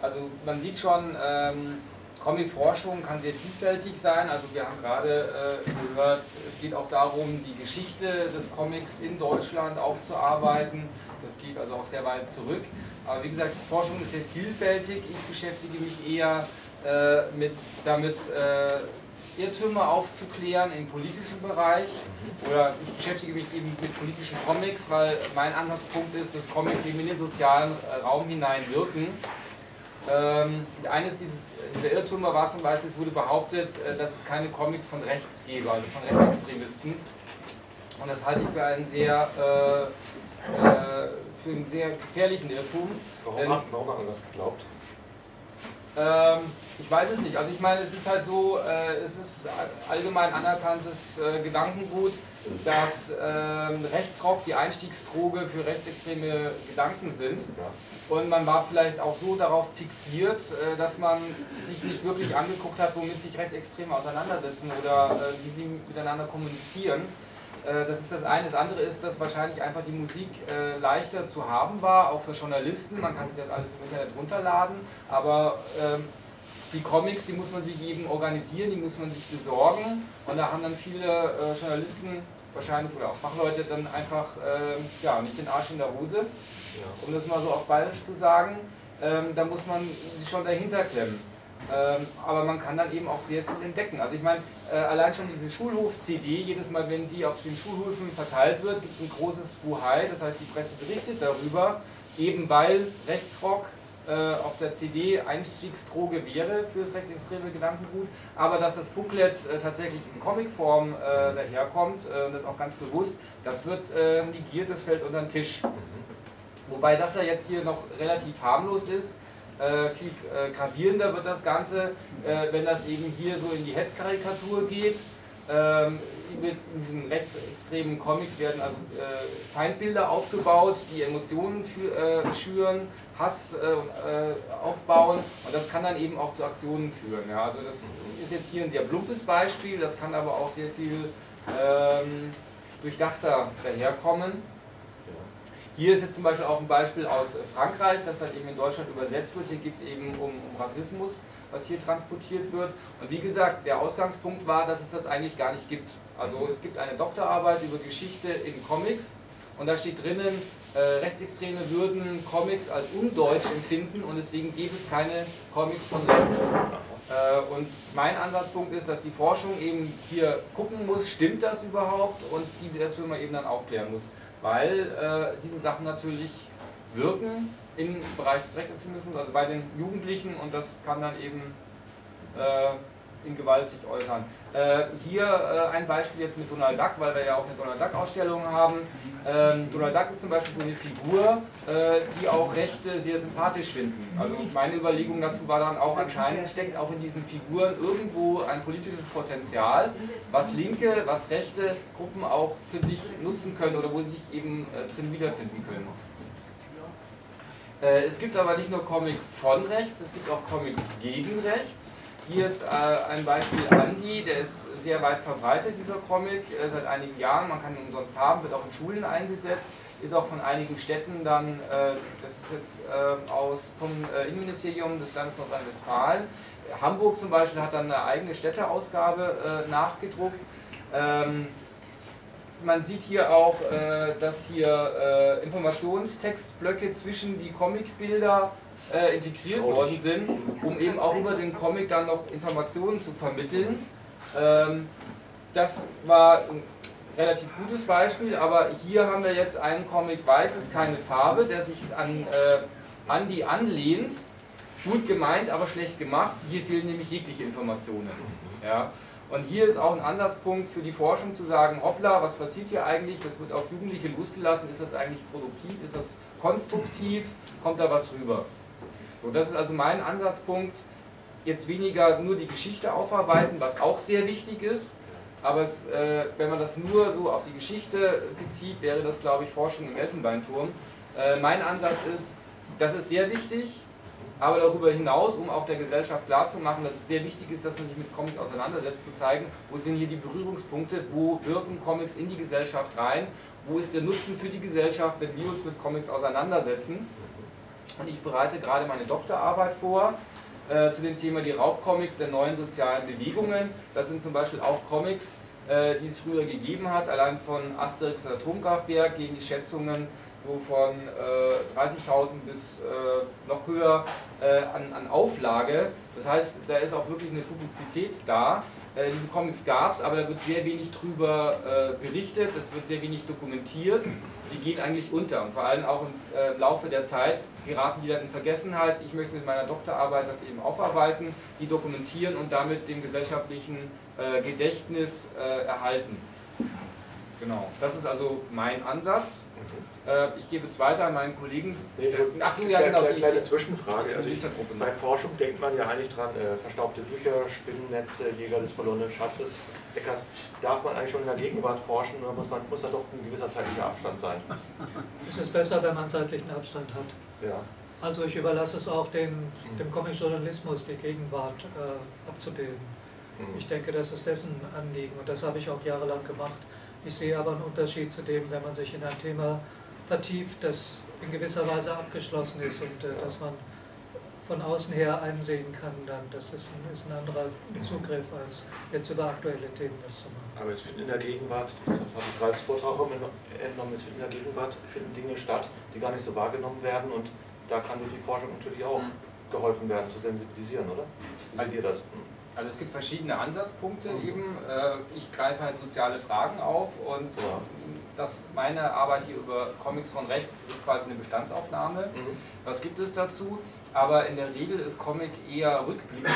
also man sieht schon, ähm, Comic-Forschung kann sehr vielfältig sein. Also wir haben gerade äh, gehört, es geht auch darum, die Geschichte des Comics in Deutschland aufzuarbeiten. Das geht also auch sehr weit zurück. Aber wie gesagt, Forschung ist sehr vielfältig. Ich beschäftige mich eher äh, mit, damit, äh, Irrtümer aufzuklären im politischen Bereich. Oder ich beschäftige mich eben mit politischen Comics, weil mein Ansatzpunkt ist, dass Comics eben in den sozialen äh, Raum hineinwirken. Ähm, eines dieses, dieser Irrtümer war zum Beispiel, es wurde behauptet, äh, dass es keine Comics von rechts gäbe, also von Rechtsextremisten. Und das halte ich für einen sehr, äh, äh, für einen sehr gefährlichen Irrtum. Warum, hat, warum hat man das geglaubt? Ähm, ich weiß es nicht. Also ich meine, es ist halt so, äh, es ist allgemein anerkanntes äh, Gedankengut, dass ähm, Rechtsrock die Einstiegsdroge für rechtsextreme Gedanken sind. Und man war vielleicht auch so darauf fixiert, äh, dass man sich nicht wirklich angeguckt hat, womit sich Rechtsextreme auseinandersetzen oder äh, wie sie miteinander kommunizieren. Äh, Das ist das eine. Das andere ist, dass wahrscheinlich einfach die Musik äh, leichter zu haben war, auch für Journalisten. Man kann sich das alles im Internet runterladen, aber ähm, die Comics, die muss man sich eben organisieren, die muss man sich besorgen. Und da haben dann viele äh, Journalisten wahrscheinlich oder auch Fachleute dann einfach ähm, ja, nicht den Arsch in der Hose, um das mal so auf bayerisch zu sagen. Ähm, da muss man sich schon dahinter klemmen. Ähm, aber man kann dann eben auch sehr viel entdecken. Also ich meine, äh, allein schon diese Schulhof-CD, jedes Mal, wenn die auf den Schulhöfen verteilt wird, gibt es ein großes Buhai, das heißt, die Presse berichtet darüber, eben weil Rechtsrock äh, auf der CD Einstiegsdroge wäre für das rechtsextreme Gedankengut, aber dass das Booklet äh, tatsächlich in Comicform äh, daherkommt, äh, das auch ganz bewusst, das wird äh, negiert, das fällt unter den Tisch. Wobei das ja jetzt hier noch relativ harmlos ist. Äh, viel äh, gravierender wird das Ganze, äh, wenn das eben hier so in die Hetzkarikatur geht. Ähm, in diesen rechtsextremen Comics werden also äh, Feindbilder aufgebaut, die Emotionen für, äh, schüren, Hass aufbauen und das kann dann eben auch zu Aktionen führen. Ja. Also das ist jetzt hier ein sehr plumpes Beispiel, das kann aber auch sehr viel ähm, durchdachter daherkommen. Hier ist jetzt zum Beispiel auch ein Beispiel aus Frankreich, das dann eben in Deutschland übersetzt wird. Hier geht es eben um, um, Rassismus, was hier transportiert wird. Und wie gesagt, der Ausgangspunkt war, dass es das eigentlich gar nicht gibt. Also es gibt eine Doktorarbeit über Geschichte in Comics und da steht drinnen, äh, Rechtsextreme würden Comics als undeutsch empfinden und deswegen gäbe es keine Comics von rechts. Äh, und mein Ansatzpunkt ist, dass die Forschung eben hier gucken muss, stimmt das überhaupt und diese Irrtümer eben dann aufklären muss weil äh, diese Sachen natürlich wirken im Bereich des Rechtsextremismus, also bei den Jugendlichen und das kann dann eben äh, in Gewalt sich äußern. Äh, hier äh, ein Beispiel jetzt mit Donald Duck, weil wir ja auch eine Donald Duck Ausstellung haben. Ähm, Donald Duck ist zum Beispiel so eine Figur, äh, die auch Rechte sehr sympathisch finden. Also meine Überlegung dazu war dann auch, anscheinend steckt auch in diesen Figuren irgendwo ein politisches Potenzial, was linke, was rechte Gruppen auch für sich nutzen können oder wo sie sich eben äh, drin wiederfinden können. Äh, es gibt aber nicht nur Comics von rechts, es gibt auch Comics gegen rechts. Hier jetzt äh, ein Beispiel Andi, der ist sehr weit verbreitet, dieser Comic, äh, seit einigen Jahren. Man kann ihn umsonst haben, wird auch in Schulen eingesetzt, ist auch von einigen Städten dann, äh, das ist jetzt aus, vom Innenministerium des Landes Nordrhein-Westfalen. Hamburg zum Beispiel hat dann eine eigene Städteausgabe nachgedruckt. Ähm, man sieht hier auch, dass hier Informationstextblöcke zwischen die Comicbilder äh, integriert worden sind, um eben auch über den Comic dann noch Informationen zu vermitteln. Ähm, das war ein relativ gutes Beispiel, aber hier haben wir jetzt einen Comic Weiß ist keine Farbe, der sich an äh, Andy anlehnt. Gut gemeint, aber schlecht gemacht. Hier fehlen nämlich jegliche Informationen. Ja. Und hier ist auch ein Ansatzpunkt für die Forschung zu sagen, hoppla, was passiert hier eigentlich? Das wird auf Jugendliche losgelassen. Ist das eigentlich produktiv? Ist das konstruktiv? Kommt da was rüber? So, das ist also mein Ansatzpunkt, jetzt weniger nur die Geschichte aufarbeiten, was auch sehr wichtig ist, aber es, äh, wenn man das nur so auf die Geschichte bezieht, wäre das, glaube ich, Forschung im Elfenbeinturm. Äh, mein Ansatz ist, das ist sehr wichtig, aber darüber hinaus, um auch der Gesellschaft klarzumachen, dass es sehr wichtig ist, dass man sich mit Comics auseinandersetzt, zu zeigen, wo sind hier die Berührungspunkte, wo wirken Comics in die Gesellschaft rein, wo ist der Nutzen für die Gesellschaft, wenn wir uns mit Comics auseinandersetzen. Und ich bereite gerade meine Doktorarbeit vor äh, zu dem Thema die Raubcomics der neuen sozialen Bewegungen. Das sind zum Beispiel auch Comics, äh, die es früher gegeben hat, allein von Asterix Atomkraftwerk gegen die Schätzungen so von äh, 30.000 bis äh, noch höher äh, an, an Auflage. Das heißt, da ist auch wirklich eine Publizität da. Äh, diese Comics gab es, aber da wird sehr wenig drüber äh, berichtet, es wird sehr wenig dokumentiert. Die gehen eigentlich unter und vor allem auch im äh, Laufe der Zeit geraten die dann in Vergessenheit. Ich möchte mit meiner Doktorarbeit das eben aufarbeiten, die dokumentieren und damit dem gesellschaftlichen Gedächtnis erhalten. Genau, das ist also mein Ansatz. Äh, ich gebe es weiter an meinen Kollegen. Nee, Ach so, ja, genau. Eine kleine Zwischenfrage. Also ich, bei Forschung denkt man ja eigentlich dran, äh, verstaubte Bücher, Spinnennetze, Jäger des verlorenen Schatzes. Eckert, darf man eigentlich schon in der Gegenwart forschen oder muss, man, muss da doch ein gewisser zeitlicher Abstand sein? Es ist besser, wenn man zeitlichen Abstand hat. Ja. Also ich überlasse es auch dem, dem Comic-Journalismus, die Gegenwart äh, abzubilden. Mhm. Ich denke, das ist dessen Anliegen und das habe ich auch jahrelang gemacht. Ich sehe aber einen Unterschied zu dem, wenn man sich in ein Thema vertieft, das in gewisser Weise abgeschlossen ist und äh, dass man von außen her einsehen kann, dann das ist ein, ist ein anderer Zugriff, als jetzt über aktuelle Themen das zu machen. Aber es finden in der Gegenwart, das habe ich bereits Vortrag entnommen, es finden in der Gegenwart finden Dinge statt, die gar nicht so wahrgenommen werden und da kann sich die Forschung natürlich auch geholfen werden, zu sensibilisieren, oder? Wie seht ihr das? Also es gibt verschiedene Ansatzpunkte eben. Äh, Ich greife halt soziale Fragen auf und Ja. das, meine Arbeit hier über Comics von rechts ist quasi eine Bestandsaufnahme. Mhm. Was gibt es dazu? Aber in der Regel ist Comic eher rückblickend,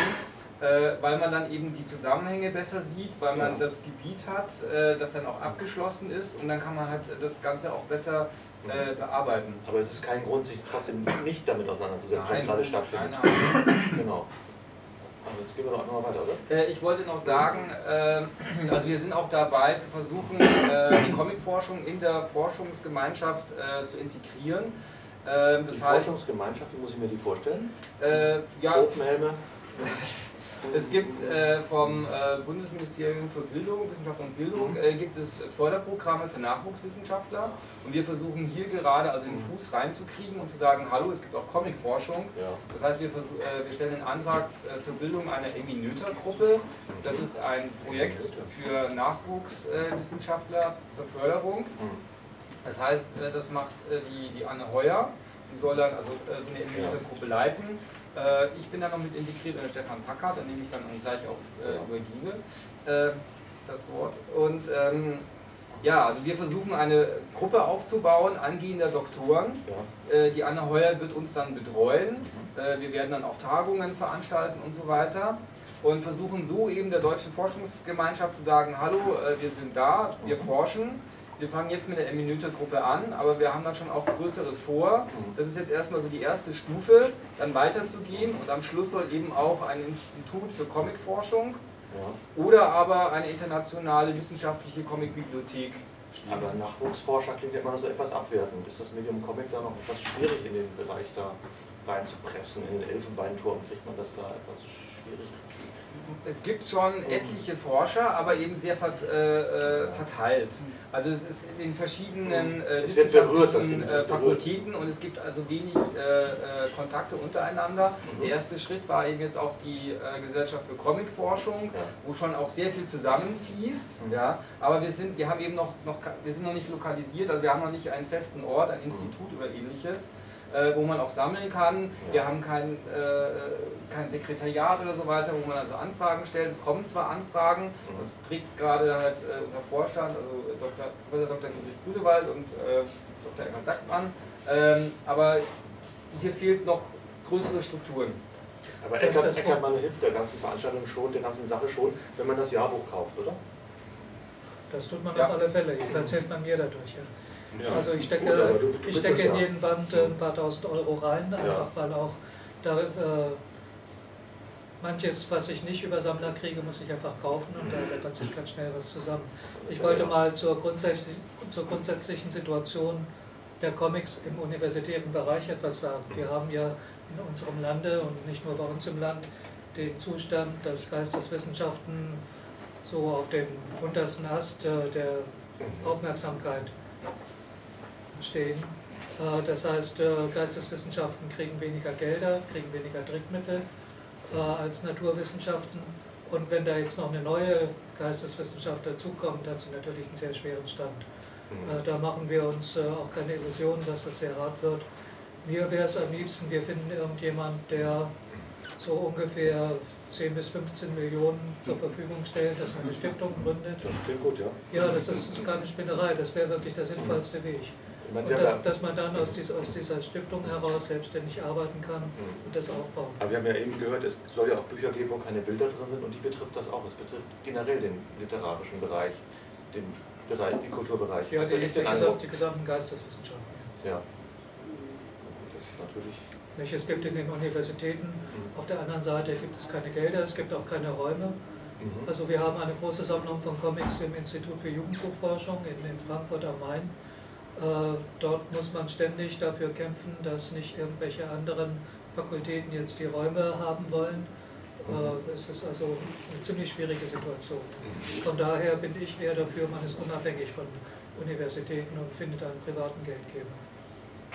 äh, weil man dann eben die Zusammenhänge besser sieht, weil man Ja. das Gebiet hat, äh, das dann auch abgeschlossen ist und dann kann man halt das Ganze auch besser äh, bearbeiten. Aber es ist kein Grund, sich trotzdem nicht damit auseinanderzusetzen, was gerade stattfindet. Genau. Also jetzt gehen wir doch einfach mal weiter, oder? Äh, Ich wollte noch sagen, äh, also wir sind auch dabei zu versuchen, äh, die Comicforschung in der Forschungsgemeinschaft äh, zu integrieren. Äh, Die Das heißt, Forschungsgemeinschaft, wie muss ich mir die vorstellen? äh, ja, Ofenhelme? es gibt äh, vom äh, Bundesministerium für Bildung, Wissenschaft und Bildung äh, gibt es Förderprogramme für Nachwuchswissenschaftler und wir versuchen hier gerade also den Fuß reinzukriegen und zu sagen, hallo, es gibt auch Comicforschung. Ja. Das heißt, wir, äh, wir stellen den Antrag äh, zur Bildung einer Eminöter-Gruppe. Das ist ein Projekt für Nachwuchswissenschaftler zur Förderung. Mhm. Das heißt, äh, das macht äh, die, die Anne Heuer. Die soll dann also äh, so eine Eminöter-Gruppe leiten. Äh, Ich bin dann noch mit integriert, und Stefan Packard, dann nehme ich dann gleich auf äh, übergebe äh, das Wort. Und ähm, ja, also wir versuchen eine Gruppe aufzubauen, angehender Doktoren, Ja. äh, Die Anne Heuer wird uns dann betreuen. Äh, Wir werden dann auch Tagungen veranstalten und so weiter. Und versuchen so eben der deutschen Forschungsgemeinschaft zu sagen, hallo, äh, wir sind da, wir forschen. Wir fangen jetzt mit der Eminute-Gruppe an, aber wir haben dann schon auch Größeres vor. Das ist jetzt erstmal so die erste Stufe, dann weiterzugehen und am Schluss soll eben auch ein Institut für Comicforschung Ja. oder aber eine internationale wissenschaftliche Comicbibliothek stehen. Aber Nachwuchsforscher klingt ja immer noch so etwas abwertend. Ist das Medium Comic da noch etwas schwierig in den Bereich da reinzupressen? In den Elfenbeinturm kriegt man das da etwas schwierig? Es gibt schon etliche Forscher, aber eben sehr vert, äh, äh, verteilt. Also es ist in den verschiedenen äh, wissenschaftlichen äh. Fakultäten und es gibt also wenig äh, äh, Kontakte untereinander. Mhm. Der erste Schritt war eben jetzt auch die Gesellschaft für Comicforschung, wo schon auch sehr viel zusammenfließt. Mhm. Ja, aber wir sind, wir haben eben noch, noch, wir sind noch nicht lokalisiert, also wir haben noch nicht einen festen Ort, ein Institut oder ähnliches. Äh, wo man auch sammeln kann. Wir haben kein, äh, kein Sekretariat oder so weiter, wo man also Anfragen stellt. Es kommen zwar Anfragen, das trägt gerade halt äh, unser Vorstand, also Dr. Professor Dr. Ludwig Grünewald und äh, Dr. Eckhard Sackmann, ähm, aber hier fehlt noch größere Strukturen. Aber Das- Eckert, das- Eckertmann hilft der ganzen Veranstaltung schon, der ganzen Sache schon, wenn man das Jahrbuch kauft, oder? Das tut man Ja. auf alle Fälle. Jedenfalls hilft man mir dadurch. Ja. Also ich stecke, Gut, ich stecke in ja. jeden Band ein paar tausend Euro rein, einfach Ja. weil auch da, äh, manches, was ich nicht über Sammler kriege, muss ich einfach kaufen und da läppert sich ganz schnell was zusammen. Ich wollte mal zur, grundsätzlich, zur grundsätzlichen Situation der Comics im universitären Bereich etwas sagen. Wir haben ja in unserem Lande und nicht nur bei uns im Land den Zustand, dass Geisteswissenschaften so auf dem untersten Ast äh, der Aufmerksamkeit stehen. Äh, Das heißt, äh, Geisteswissenschaften kriegen weniger Gelder, kriegen weniger Drittmittel äh, als Naturwissenschaften. Und wenn da jetzt noch eine neue Geisteswissenschaft dazukommt, hat sie natürlich einen sehr schweren Stand. Mhm. Da machen wir uns auch keine Illusionen, dass das sehr hart wird. Mir wäre es am liebsten, wir finden irgendjemand, der so ungefähr 10 bis 15 Millionen zur Verfügung stellt, dass man eine Stiftung gründet. Das klingt gut, ja. Ja, das ist, das ist keine Spinnerei, das wäre wirklich der sinnvollste Weg. Meine, dass, dass man dann aus, dies, aus dieser Stiftung heraus selbstständig arbeiten kann Mhm. und das aufbauen. aber wir haben ja eben gehört, es soll ja auch Bücher geben, wo keine Bilder drin sind und die betrifft das auch. Es betrifft generell den literarischen Bereich, den Bereich, den Kulturbereich. Ja, die, die, nicht den Eindruck? gesam, die gesamten Geisteswissenschaften. Ja. Das ist natürlich. Nicht? Es gibt in den Universitäten, Mhm. auf der anderen Seite gibt es keine Gelder, es gibt auch keine Räume. Mhm. Also wir haben eine große Sammlung von Comics im Institut für Jugendbuchforschung in, in Frankfurt am Main. Äh, dort muss man ständig dafür kämpfen, dass nicht irgendwelche anderen Fakultäten jetzt die Räume haben wollen. Äh, es ist also eine ziemlich schwierige Situation. Von daher bin ich eher dafür, man ist unabhängig von Universitäten und findet einen privaten Geldgeber.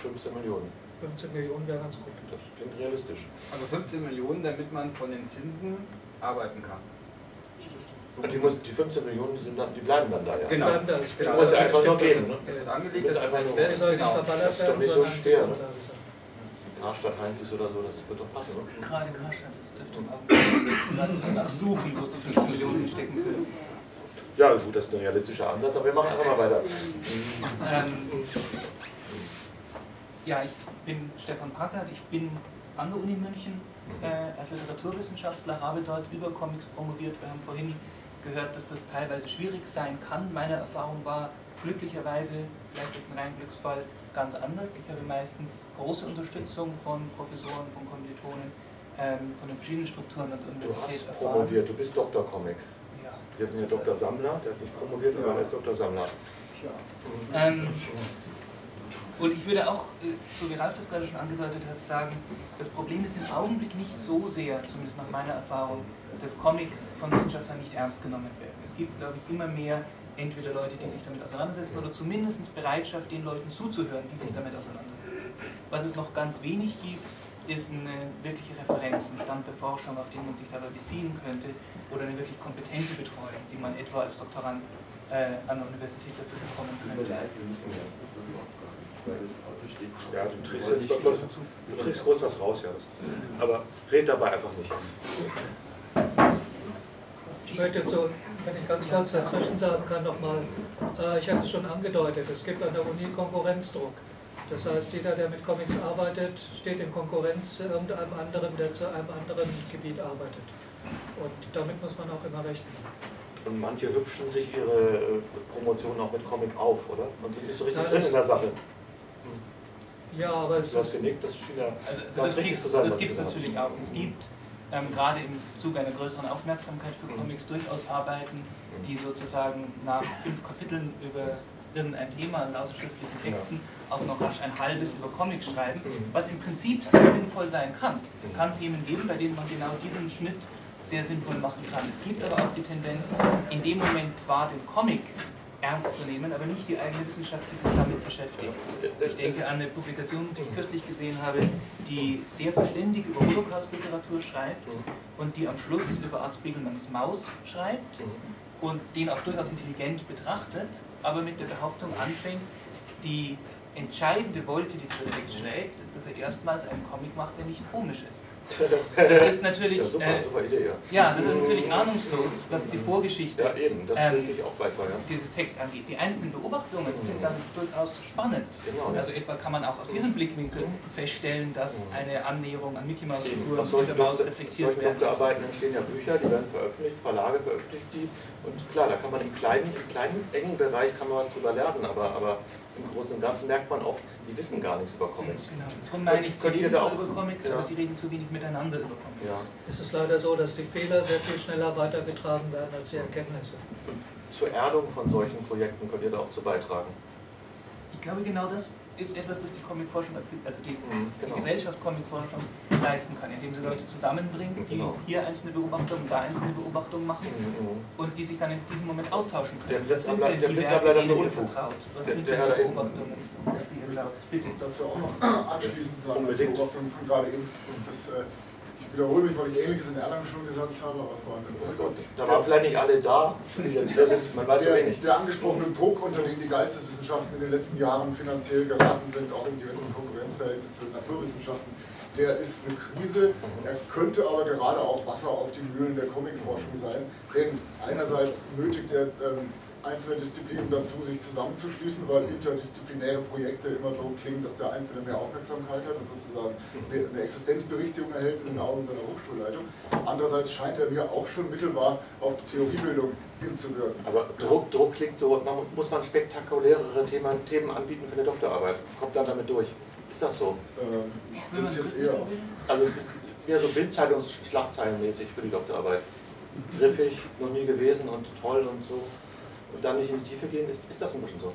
15 Millionen. 15 Millionen wäre ganz gut. Das klingt realistisch. Also 15 Millionen, damit man von den Zinsen arbeiten kann. So Und die, muss, die 15 Millionen, die, sind dann, die bleiben dann da, ja. Genau. Bleiben da als Genau. Muss einfach nur geben, ne? Es wird angelegt, Muss das ist einfach ein nur- Die Fest, soll nicht genau. Das ist doch nicht so sondern die schwer, ne? Karstadt Heinzis oder so, das wird doch passen, oder? Gerade Karstadt, das dürfte gerade danach suchen, wo sie 15 Millionen stecken können. Ja, gut, das ist ein realistischer Ansatz, aber wir machen einfach mal weiter. Ähm, ja, ich bin Stefan Packard, ich bin an der Uni München äh, als Literaturwissenschaftler, habe dort über Comics promoviert. Wir haben vorhin gehört, dass das teilweise schwierig sein kann. Meine Erfahrung war glücklicherweise, vielleicht durch einen reinen Glücksfall, ganz anders. Ich habe meistens große Unterstützung von Professoren, von Kommilitonen, ähm, von den verschiedenen Strukturen an der Du Universität hast erfahren. promoviert, du bist Dr. Comic. Ja. Wir hatten ja Dr. Sammler, der hat nicht promoviert, aber Ja. er ist Dr. Sammler. Ähm, und ich würde auch, äh, so wie Ralf das gerade schon angedeutet hat, sagen, das Problem ist im Augenblick nicht so sehr, zumindest nach meiner Erfahrung, dass Comics von Wissenschaftlern nicht ernst genommen werden. Es gibt, glaube ich, immer mehr entweder Leute, die sich damit auseinandersetzen oder zumindest Bereitschaft, den Leuten zuzuhören, die sich damit auseinandersetzen. Was es noch ganz wenig gibt, ist eine wirkliche Referenz, ein Stand der Forschung, auf den man sich dabei beziehen könnte, oder eine wirklich kompetente Betreuung, die man etwa als Doktorand äh, an der Universität dafür bekommen könnte. Ja, du trägst jetzt mal bloß, du trägst kurz was raus, ja. Das, aber red dabei einfach nicht. Ich möchte so, wenn ich ganz kurz dazwischen sagen kann, nochmal, äh, ich hatte es schon angedeutet, es gibt an der Uni Konkurrenzdruck. Das heißt, jeder, der mit Comics arbeitet, steht in Konkurrenz zu irgendeinem anderen, der zu einem anderen Gebiet arbeitet. Und damit muss man auch immer rechnen. Und manche hübschen sich ihre äh, Promotion auch mit Comic auf, oder? Und sind nicht so richtig Ja, drin das- in der Sache. Ja, aber es ist, genickt, das schien ja Also ganz das gibt es natürlich auch. Es gibt ähm, gerade im Zuge einer größeren Aufmerksamkeit für Mhm. Comics durchaus Arbeiten, die sozusagen nach fünf Kapiteln über irgendein Thema in lauter schriftlichen Texten auch noch rasch ein halbes über Comics schreiben, Mhm. was im Prinzip sehr sinnvoll sein kann. Es kann Themen geben, bei denen man genau diesen Schnitt sehr sinnvoll machen kann. Es gibt aber auch die Tendenz, in dem Moment zwar den Comic ernst zu nehmen, aber nicht die eigene Wissenschaft, die sich damit beschäftigt. Ich denke an eine Publikation, die ich kürzlich gesehen habe, die sehr verständig über Holocaust-Literatur schreibt Mhm. und die am Schluss über Arzt Spiegelmanns Maus schreibt Mhm. und den auch durchaus intelligent betrachtet, aber mit der Behauptung anfängt, die entscheidende Wolte, die dieser Text schlägt, ist, dass er erstmals einen Comic macht, der nicht komisch ist. Das ist natürlich, Ja, super, äh, super Idee, ja. ja, das ist natürlich ahnungslos, was die Vorgeschichte Ja, eben, das Ähm, ich auch weiter, ja. dieses Text angeht. Die einzelnen Beobachtungen sind dann durchaus spannend. Genau, ja. Also etwa kann man auch aus diesem Blickwinkel Mhm. feststellen, dass Mhm. eine Annäherung an Mickey Mouse. Figuren Maus reflektiert solchen werden. Doktorarbeiten entstehen ja Bücher, die werden veröffentlicht, Verlage veröffentlichen die. Und klar, da kann man im kleinen, im kleinen, engen Bereich kann man was drüber lernen, aber, aber im Großen und Ganzen merkt man oft, die wissen gar nichts über Comics. Genau. Darum meine ich, reden zwar auch- über Comics, ja. aber sie reden zu wenig miteinander über Comics. Ja. es ist leider so, dass die Fehler sehr viel schneller weitergetragen werden als die Erkenntnisse. Zur Erdung von solchen Projekten könnt ihr da auch zu beitragen. Ich glaube, genau das ist etwas, das die Comicforschung, als, also die, Mhm, die genau. Gesellschaft Comicforschung leisten kann, indem sie Leute zusammenbringt, die Genau. hier einzelne Beobachtungen, da einzelne Beobachtungen machen Mhm. und die sich dann in diesem Moment austauschen Der können. Was sind denn der die Werke, denen ihr vertraut? Was Der- sind der denn die. Beobachtungen, die ihr glaubt? Bitte. dazu auch noch anschließend sagen, die Unbedingt. Beobachtung von gerade eben. Das, äh, wiederhole mich, weil ich Ähnliches in Erlangen schon gesagt habe, aber vor allem Oh Gott, da waren vielleicht nicht alle da, die jetzt hier sind, man weiß ja der, wenig. der angesprochene Druck, unter dem die Geisteswissenschaften in den letzten Jahren finanziell geraten sind, auch im direkten Konkurrenzverhältnis zu den Naturwissenschaften, der ist eine Krise. Er könnte aber gerade auch Wasser auf die Mühlen der Comicforschung sein, denn einerseits nötigt er ähm, einzelne Disziplinen dazu, sich zusammenzuschließen, weil interdisziplinäre Projekte immer so klingen, dass der Einzelne mehr Aufmerksamkeit hat und sozusagen eine Existenzberichtigung erhält in den Augen seiner Hochschulleitung. Andererseits scheint er mir auch schon mittelbar auf die Theoriebildung hinzuwirken. Aber Druck, Druck klingt so, man muss man spektakulärere Themen, Themen anbieten für eine Doktorarbeit. Kommt dann damit durch. Ist das so? Ähm, ich man es jetzt eher auf? Also eher so Bildzeitungsschlagzeilenmäßig für die Doktorarbeit. Griffig, noch nie gewesen und toll und so. Und dann nicht in die Tiefe gehen, ist, ist das ein bisschen so?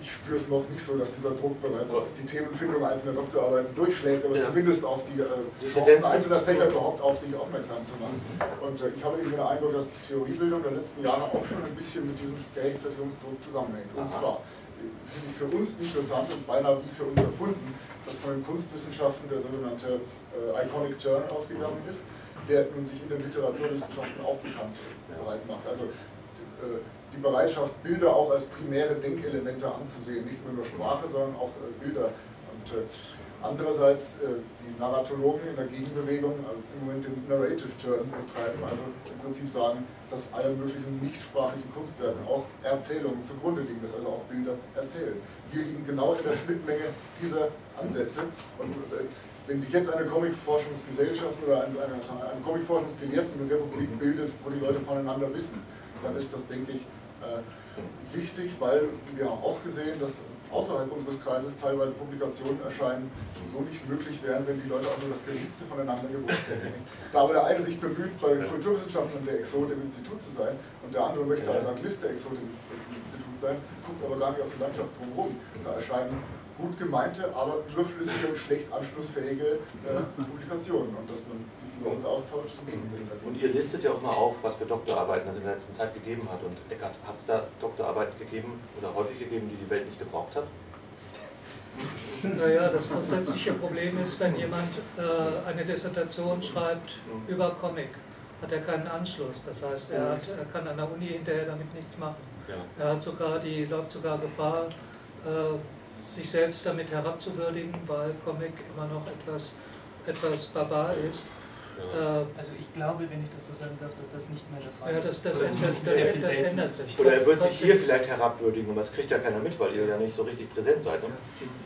Ich spüre es noch nicht so, dass dieser Druck bereits auf die Themenfindung einzelner Doktorarbeiten durchschlägt, aber Ja. zumindest auf die, äh, Die Chancen einzelner Fächer überhaupt auf sich aufmerksam zu machen. Und äh, ich habe eben den Eindruck, dass die Theoriebildung der letzten Jahre auch schon ein bisschen mit diesem Rechtfertigungsdruck zusammenhängt. Und Aha. zwar finde ich für uns interessant und beinahe wie für uns erfunden, dass von den Kunstwissenschaften der sogenannte äh, Iconic Journal ausgegangen ist, der nun sich in den Literaturwissenschaften auch bekannt bereit macht. Also äh, die Bereitschaft, Bilder auch als primäre Denkelemente anzusehen, nicht nur über Sprache, sondern auch äh, Bilder. Und äh, Andererseits äh, die Narratologen in der Gegenbewegung äh, im Moment den Narrative Turn betreiben, also im Prinzip sagen, dass alle möglichen nichtsprachlichen Kunstwerke, auch Erzählungen zugrunde liegen, dass also auch Bilder erzählen. Wir liegen genau in der Schnittmenge dieser Ansätze und wenn sich jetzt eine Comicforschungsgesellschaft oder eine, eine, eine Comicforschungsgelehrten Republik mhm. bildet, wo die Leute voneinander wissen, dann ist das, denke ich, äh, wichtig, weil wir haben auch gesehen, dass außerhalb unseres Kreises teilweise Publikationen erscheinen, die so nicht möglich wären, wenn die Leute auch nur das Geringste voneinander gewusst hätten. Da aber der eine sich bemüht, bei Kulturwissenschaftlern der Exot im Institut zu sein und der andere möchte als Anglist der Exot im Institut sein, guckt aber gar nicht auf die Landschaft drumherum. Da erscheinen gut gemeinte, aber überflüssige und schlecht anschlussfähige äh, Publikationen und dass man sich über uns austauscht, ist ein Gegenmittel. Und ihr listet ja auch mal auf, was für Doktorarbeiten es in der letzten Zeit gegeben hat. Und Eckart, hat es da Doktorarbeiten gegeben oder häufig gegeben, die die Welt nicht gebraucht hat? Naja, das grundsätzliche Problem ist, wenn jemand äh, eine Dissertation schreibt über Comic, hat er keinen Anschluss. Das heißt, er, hat, er kann an der Uni hinterher damit nichts machen. Ja. Er hat sogar die, läuft sogar Gefahr, äh, sich selbst damit herabzuwürdigen, weil Comic immer noch etwas, etwas barbar ist. Ja. Äh, also ich glaube, wenn ich das so sagen darf, dass das nicht mehr der Fall ja, das, das, das, das, das, das ändert sich. Oder er wird sich hier vielleicht herabwürdigen und das kriegt ja keiner mit, weil ihr ja nicht so richtig präsent seid. Ne?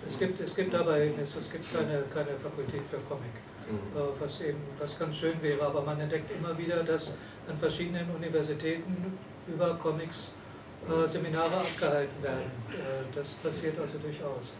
Es, gibt, es gibt aber es, es gibt keine, keine Fakultät für Comic, mhm. Äh, was, eben, was ganz schön wäre, aber man entdeckt immer wieder, dass an verschiedenen Universitäten über Comics Seminare abgehalten werden. Äh, das passiert also durchaus.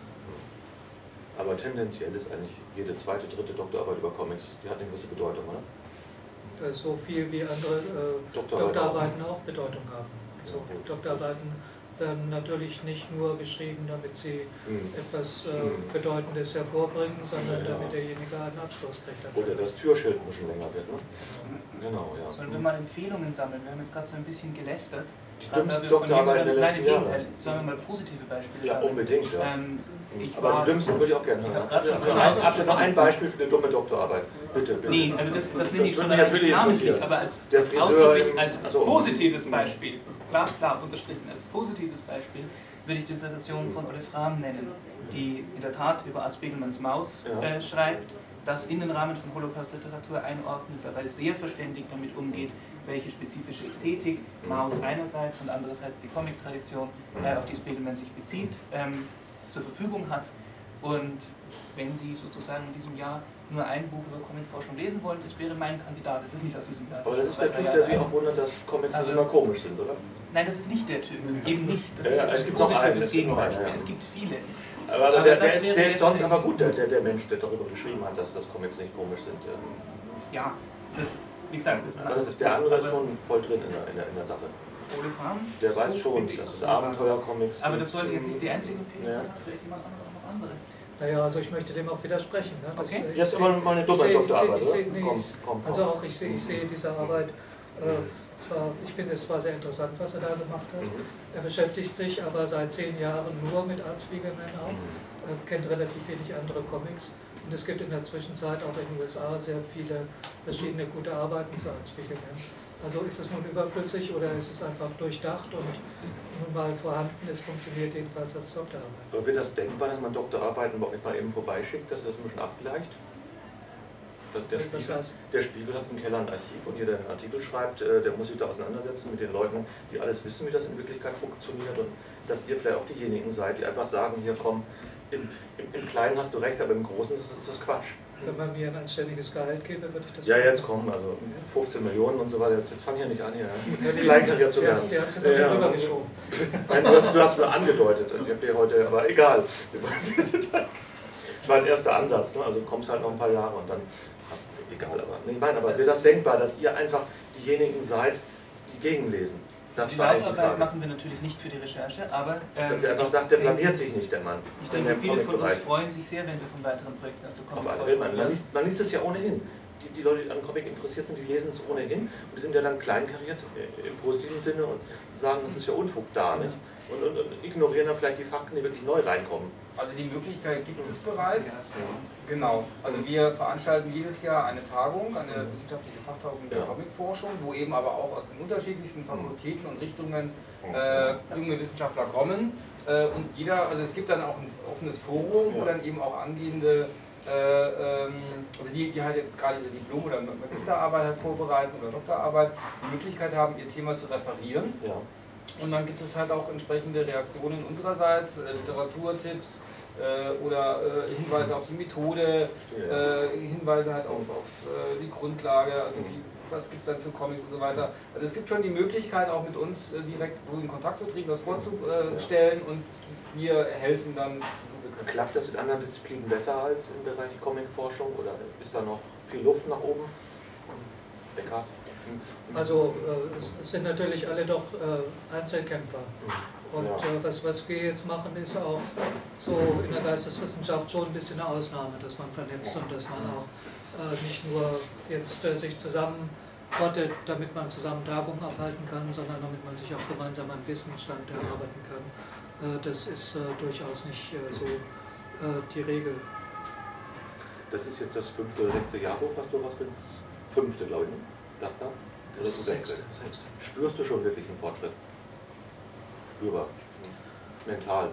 Aber tendenziell ist eigentlich jede zweite, dritte Doktorarbeit über Comics, die hat eine gewisse Bedeutung, oder? Äh, so viel wie andere äh, Doktorarbeit Doktorarbeiten auch. auch Bedeutung haben. Also ja, Doktorarbeiten werden natürlich nicht nur geschrieben, damit sie mhm. etwas äh, hm. Bedeutendes hervorbringen, sondern ja. damit derjenige einen Abschluss kriegt. Oder das Türschild muss schon länger wird. Ne? Genau, ja. Sollen wir mal Empfehlungen sammeln? Wir haben jetzt gerade so ein bisschen gelästert. Die dümmsten Doktorarbeiten der letzten Jahre. Sollen wir mal positive Beispiele ja, sammeln? Unbedingt, ja. Ähm, aber die dümmsten würde ich auch gerne hören. Habt ihr noch ein Beispiel für eine dumme Doktorarbeit? Bitte, bitte. Nee, also das, das nehme ich schon als namentlich, aber als ausdrücklich als positives Beispiel. Klar, klar, unterstrichen. Als positives Beispiel würde ich die Dissertation von Ole Frahm nennen, die in der Tat über Arzt Begelmanns Maus äh, schreibt, das in den Rahmen von Holocaust-Literatur einordnet, dabei sehr verständig damit umgeht, welche spezifische Ästhetik Maus einerseits und andererseits die Comic-Tradition, äh, auf die Spiegelman sich bezieht, ähm, zur Verfügung hat. Und wenn Sie sozusagen in diesem Jahr nur ein Buch über Comicforschung lesen wollen, das wäre mein Kandidat. Das ist nicht aus diesem Jahr. Aber das ist der Typ, der Sie auch wundert, dass Comics also, immer komisch sind, oder? Nein, das ist nicht der Typ. Eben nicht. Das ist ein positives Gegenbeispiel. Ja. Es gibt viele. Aber, aber der, der, ist, der ist sonst aber gut, der, der Mensch, der darüber geschrieben hat, dass das Comics nicht komisch sind. Ja, das, wie gesagt, das, das ist der andere ist schon voll drin in der, in der, in der Sache. Ole Farm? Der weiß schon, das ist Abenteuercomics. Aber das sollte jetzt nicht die einzige Empfehlung sein, vielleicht jemand anderes auch noch andere. Naja, also ich möchte dem auch widersprechen. Ne? Das, okay. Jetzt aber mal eine dumme Doktorarbeit, ich seh, nee, komm, komm, komm. Also auch ich sehe ich seh diese Arbeit, äh, zwar, ich finde es zwar sehr interessant, was er da gemacht hat. Mhm. Er beschäftigt sich aber seit zehn Jahren nur mit Art Spiegelman auch, mhm. äh, kennt relativ wenig andere Comics. Und es gibt in der Zwischenzeit auch in den USA sehr viele verschiedene gute Arbeiten zu Spiegelman. Also ist es nun überflüssig oder ist es einfach durchdacht und nun mal vorhanden ist, funktioniert jedenfalls als Doktorarbeit. Aber wird das denkbar, dass man Doktorarbeiten nicht mal eben vorbeischickt, dass das ein bisschen abgleicht? Der Spiegel, der Spiegel, hat im Keller ein Archiv und jeder einen Artikel schreibt, äh, der muss sich da auseinandersetzen mit den Leuten, die alles wissen, wie das in Wirklichkeit funktioniert und dass ihr vielleicht auch diejenigen seid, die einfach sagen, hier komm, im, im, im Kleinen hast du recht, aber im Großen ist, ist das Quatsch. Wenn man mir ein anständiges Gehalt gäbe, würde ich das Ja, jetzt kommen, also 15 Millionen und so weiter. Jetzt, jetzt fang ja nicht an, hier ja, Kleinkarier zu werden. Der hast du ja, rübergeschoben. Nein, du hast, du hast nur angedeutet. Ich habe dir heute, aber egal. Es war ein erster Ansatz, ne? also du kommst halt noch ein paar Jahre und dann hast du, egal, aber ich meine, aber wäre das denkbar, dass ihr einfach diejenigen seid, die gegenlesen? Das die Laufarbeit machen wir natürlich nicht für die Recherche, aber... Ähm, Dass er einfach sagt, der blamiert sich nicht, der Mann. Ich denke, viele von uns freuen sich sehr, wenn sie von weiteren Projekten aus der Comic man, man, liest, man liest es ja ohnehin. Die, die, Leute, die an Comic interessiert sind, die lesen es ohnehin und die sind ja dann kleinkariert äh, im positiven Sinne und sagen, das ist ja Unfug da, nicht? Und, und, und ignorieren dann vielleicht die Fakten, die wirklich neu reinkommen. Also die Möglichkeit gibt es bereits. Genau. Also wir veranstalten jedes Jahr eine Tagung, eine wissenschaftliche Fachtagung der ja. Comicforschung, wo eben aber auch aus den unterschiedlichsten Fakultäten und Richtungen äh, junge Wissenschaftler kommen. Äh, und jeder, also es gibt dann auch ein offenes Forum, wo dann eben auch angehende äh, ähm, also die, die halt jetzt gerade ihre Diplom- oder Magisterarbeit halt vorbereiten oder Doktorarbeit, die Möglichkeit haben, ihr Thema zu referieren. Ja. Und dann gibt es halt auch entsprechende Reaktionen unsererseits, äh, Literaturtipps oder äh, Hinweise auf die Methode, äh, Hinweise halt auf, auf äh, die Grundlage, also wie, was gibt es dann für Comics und so weiter. Also es gibt schon die Möglichkeit, auch mit uns äh, direkt in Kontakt zu treten, das vorzustellen und wir helfen dann. Klappt das in anderen Disziplinen besser als im Bereich Comic-Forschung oder ist da noch viel Luft nach oben? Eckhard? Also äh, es sind natürlich alle doch äh, Einzelkämpfer. Und äh, was, was wir jetzt machen, ist auch so in der Geisteswissenschaft schon ein bisschen eine Ausnahme, dass man vernetzt und dass man auch äh, nicht nur jetzt äh, sich zusammenrottet, damit man zusammen Tagungen abhalten kann, sondern damit man sich auch gemeinsam an Wissensstand erarbeiten kann. Äh, das ist äh, durchaus nicht äh, so die Regel. Das ist jetzt das fünfte oder sechste Jahrbuch, was du rausbringst? Das fünfte, glaube ich, ne? Das da? Das sechste? sechste, sechste. Spürst du schon wirklich einen Fortschritt? Spürbar. Mental.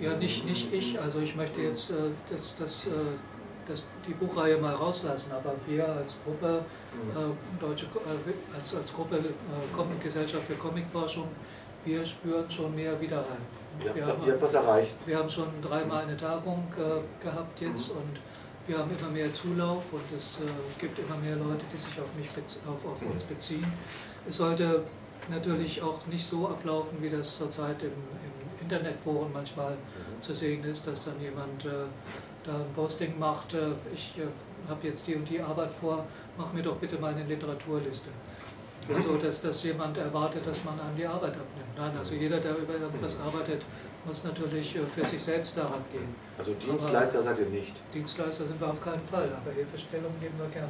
Ja, nicht, nicht ich. Also ich möchte jetzt äh, das, das, äh, das, die Buchreihe mal rauslassen, aber wir als Gruppe, äh, Deutsche, äh, als, als Gruppe äh, Comic Gesellschaft für Comicforschung, wir spüren schon mehr Widerhall. Ihr wir, haben, ihr habt was erreicht. wir haben schon dreimal eine Tagung äh, gehabt jetzt und wir haben immer mehr Zulauf und es äh, gibt immer mehr Leute, die sich auf, mich auf, auf uns beziehen. Es sollte natürlich auch nicht so ablaufen, wie das zurzeit im, im Internetforen manchmal zu sehen ist, dass dann jemand äh, da ein Posting macht, äh, ich äh, habe jetzt die und die Arbeit vor, mach mir doch bitte mal eine Literaturliste. Also, dass, dass jemand erwartet, dass man einem die Arbeit abnimmt. Nein, also jeder, der über irgendwas arbeitet, muss natürlich äh, für sich selbst daran gehen. Also Dienstleister seid ihr nicht. Dienstleister sind wir auf keinen Fall, aber Hilfestellung geben wir gerne.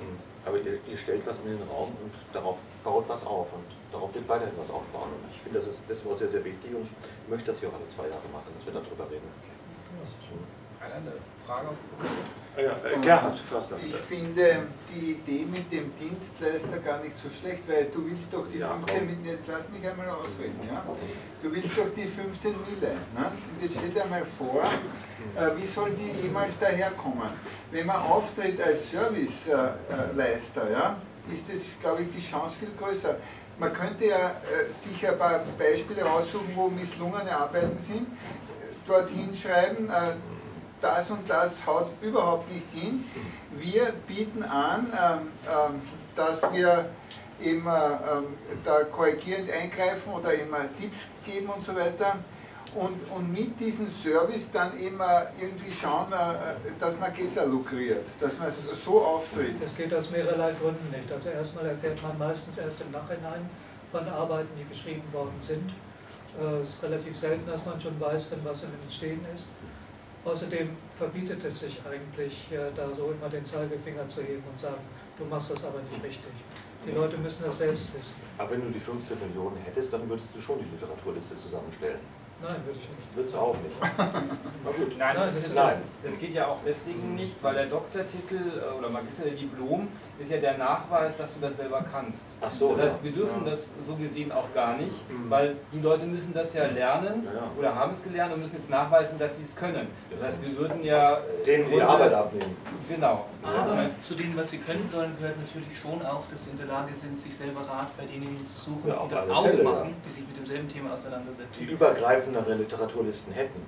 Mhm. Aber ihr, ihr stellt was in den Raum und darauf baut was auf und darauf wird weiterhin was aufbauen. Und ich finde, das ist deswegen auch sehr, sehr wichtig und ich möchte das hier auch alle zwei Jahre machen, dass wir darüber reden. Eine Frage aus? Ah ja, äh, Gerhard Förster. Ich finde die Idee mit dem Dienstleister gar nicht so schlecht, weil du willst doch die Ja, 15 komm. Mille, jetzt lass mich einmal ausreden, ja? Du willst doch die 15 Mille, ne? Und jetzt stell dir mal vor, äh, wie sollen die jemals daherkommen? Wenn man auftritt als Serviceleister, ja, ist das, glaube ich, die Chance viel größer. Man könnte ja äh, sich ein paar Beispiele raussuchen, wo misslungene Arbeiten sind, dorthin schreiben, das und das haut überhaupt nicht hin. Wir bieten an, ähm, ähm, dass wir immer ähm, da korrigierend eingreifen oder immer Tipps geben und so weiter. Und, und mit diesem Service dann immer irgendwie schauen, äh, dass man Gelder lukriert, dass man so auftritt. Das geht aus mehrerlei Gründen nicht. Also erstmal erfährt man meistens erst im Nachhinein von Arbeiten, die geschrieben worden sind. Äh, Es ist relativ selten, dass man schon weiß, wenn was im Entstehen ist. Außerdem verbietet es sich eigentlich, da so immer den Zeigefinger zu heben und sagen, du machst das aber nicht richtig. Die Leute müssen das selbst wissen. Aber wenn du die 15 Millionen hättest, dann würdest du schon die Literaturliste zusammenstellen. Nein, würde ich nicht. Würdest du auch nicht. Na gut. Nein, Nein, das, das- das, das geht ja auch deswegen nicht, weil der Doktortitel äh, oder Magisterdiplom ist ja der Nachweis, dass du das selber kannst. Ach so. Das heißt, ja. wir dürfen ja. das so gesehen auch gar nicht, Mhm. weil die Leute müssen das ja lernen Ja, ja. oder haben es gelernt und müssen jetzt nachweisen, dass sie es können. Das heißt, wir würden ja. Denen die Arbeit abnehmen. Genau. Aber zu dem, was sie können sollen, gehört natürlich schon auch, dass sie in der Lage sind, sich selber Rat bei denjenigen zu suchen, die das auch Fälle, machen, ja. die sich mit demselben Thema Die auseinandersetzen. übergreifendere Literaturlisten hätten.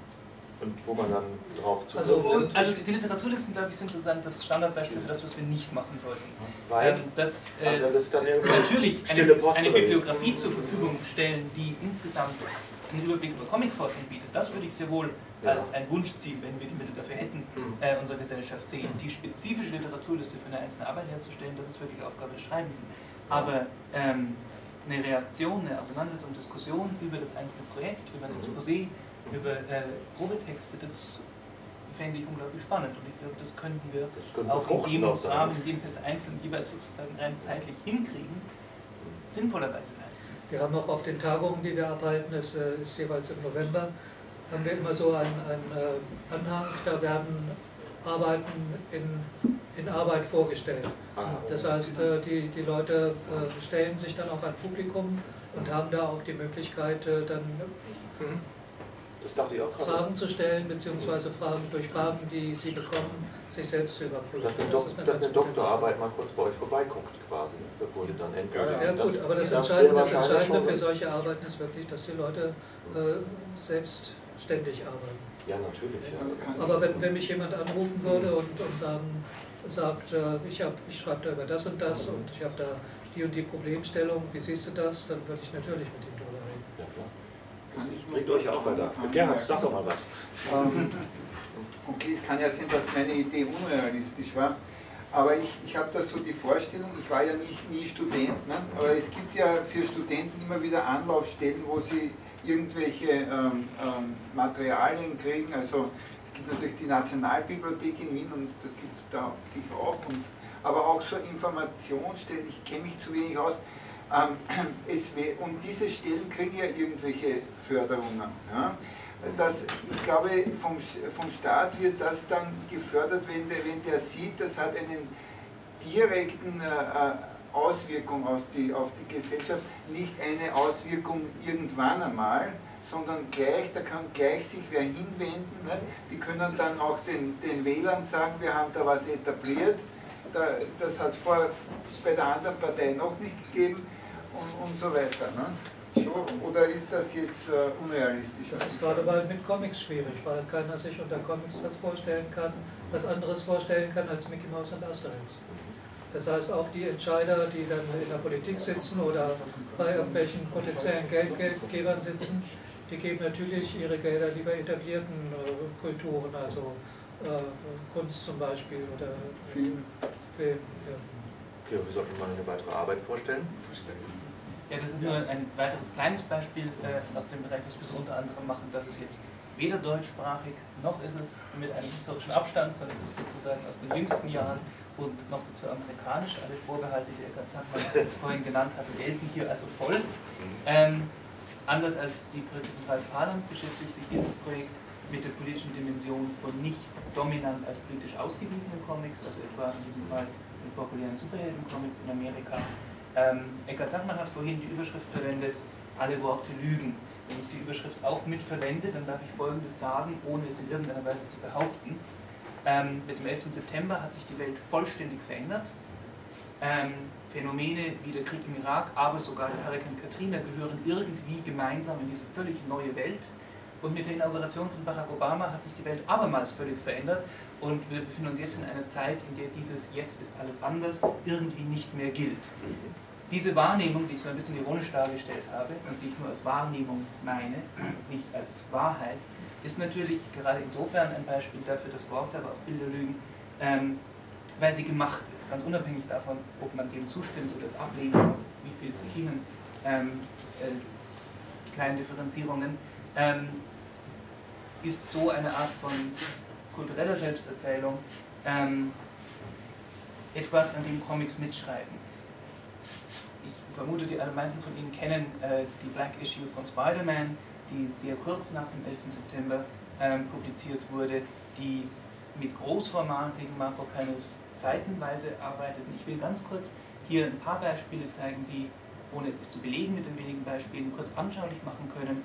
Und wo man dann drauf Also, Und, nimmt. also die Literaturlisten, glaube ich, sind sozusagen das Standardbeispiel für das, was wir nicht machen sollten. weil Ähm, Ah, äh, das natürlich eine, eine? Bibliografie zur Verfügung stellen, die insgesamt einen Überblick über Comicforschung bietet. Das würde ich sehr wohl Ja. als ein Wunschziel, wenn wir die Mittel dafür hätten, Mhm. äh, unserer Gesellschaft sehen. Die spezifische Literaturliste für eine einzelne Arbeit herzustellen, das ist wirklich Aufgabe des Schreibenden. Aber ähm, eine Reaktion, eine Auseinandersetzung, Diskussion über das einzelne Projekt, über ein. Exposé, über äh, Probetexte, das fände ich unglaublich spannend. Und ich glaube, das könnten wir Das könnte auch in dem. Rahmen, in dem wir es einzeln jeweils sozusagen rein zeitlich hinkriegen, sinnvollerweise leisten. Wir haben auch auf den Tagungen, die wir abhalten, das äh, ist jeweils im November, haben wir immer so einen, einen äh, Anhang, da werden Arbeiten in, in Arbeit vorgestellt. Ah, Das heißt, äh, die, die Leute äh, stellen sich dann auch ein Publikum und haben da auch die Möglichkeit, äh, dann Das dachte ich auch gerade. Fragen zu stellen, beziehungsweise Fragen durch Fragen, die sie bekommen, sich selbst zu überprüfen. Dass eine, Das eine dass eine Doktorarbeit mal kurz bei euch vorbeiguckt, quasi. Da wurde dann endgültig. Ja gut, aber das, das Entscheidende, das Entscheidende für solche Arbeiten ist wirklich, dass die Leute äh, selbstständig arbeiten. Ja, natürlich. Ja. Aber wenn, wenn mich jemand anrufen würde und, und sagen, sagt, äh, ich, hab, ich schreibe da über das und das und ich habe da die und die Problemstellung, wie siehst du das, dann würde ich natürlich mit ihm drüber reden. Ja, klar. Bringt euch auch weiter. Gerhard, sag doch mal was. Ähm, Okay, es kann ja sein, dass meine Idee unrealistisch war, aber ich, ich habe da so die Vorstellung, ich war ja nicht, nie Student, ne? aber es gibt ja für Studenten immer wieder Anlaufstellen, wo sie irgendwelche ähm, ähm, Materialien kriegen, also gibt natürlich die Nationalbibliothek in Wien und das gibt es da sicher auch, und, aber auch so Informationsstellen, ich kenne mich zu wenig aus, ähm, es, und diese Stellen kriegen ja irgendwelche Förderungen. Ja? Das, ich glaube, vom, vom Staat wird das dann gefördert, wenn der, wenn der sieht, das hat einen direkten äh, Auswirkung aus die, auf die Gesellschaft, nicht eine Auswirkung irgendwann einmal, sondern gleich, da kann gleich sich wer hinwenden. Ne? Die können dann auch den, den Wählern sagen, wir haben da was etabliert, da, das hat es bei der anderen Partei noch nicht gegeben und, und so weiter. Ne? So, oder ist das jetzt äh, unrealistisch? Das ist gerade mal mit Comics schwierig, weil keiner sich unter Comics was vorstellen kann, was anderes vorstellen kann als Mickey Mouse und Asterix. Das heißt, auch die Entscheider, die dann in der Politik sitzen oder bei irgendwelchen potenziellen Geldgebern sitzen, die geben natürlich ihre Gelder lieber etablierten äh, Kulturen, also äh, Kunst zum Beispiel oder Film. Film. Ja. Okay, wir sollten mal eine weitere Arbeit vorstellen. Ja, das ist nur ein weiteres kleines Beispiel äh, aus dem Bereich, was wir so unter anderem machen. Das ist jetzt weder deutschsprachig, noch ist es mit einem historischen Abstand, sondern es ist sozusagen aus den jüngsten Jahren und noch dazu amerikanisch. Alle Vorbehalte, die Eckhard Sandmann vorhin genannt hatte, gelten hier also voll. Ähm, anders als die Paland beschäftigt sich dieses Projekt mit der politischen Dimension von nicht dominant als politisch ausgewiesenen Comics, also etwa in diesem Fall den populären Superhelden-Comics in Amerika. Ähm, Eckhard Sachmann hat vorhin die Überschrift verwendet, alle Worte lügen. Wenn ich die Überschrift auch mitverwende, dann darf ich Folgendes sagen, ohne es in irgendeiner Weise zu behaupten. Ähm, mit dem 11. September hat sich die Welt vollständig verändert. Ähm, Phänomene wie der Krieg im Irak, aber sogar der Hurrikan Katrina gehören irgendwie gemeinsam in diese völlig neue Welt. Und mit der Inauguration von Barack Obama hat sich die Welt abermals völlig verändert und wir befinden uns jetzt in einer Zeit, in der dieses Jetzt ist alles anders irgendwie nicht mehr gilt. Diese Wahrnehmung, die ich so ein bisschen ironisch dargestellt habe und die ich nur als Wahrnehmung meine, nicht als Wahrheit, ist natürlich gerade insofern ein Beispiel dafür, dass Worte, aber auch Bilder lügen, ähm, weil sie gemacht ist, ganz unabhängig davon, ob man dem zustimmt oder es ablehnt, wie viel verschiedenen ähm, äh, kleinen Differenzierungen, ähm, ist so eine Art von kultureller Selbsterzählung ähm, etwas, an dem Comics mitschreiben. Ich vermute, die allermeisten von Ihnen kennen äh, die Black Issue von Spider-Man, die sehr kurz nach dem 11. September ähm, publiziert wurde, die mit großformatigen Makro-Panels seitenweise arbeitet. Und ich will ganz kurz hier ein paar Beispiele zeigen, die, ohne es zu belegen mit den wenigen Beispielen, kurz anschaulich machen können,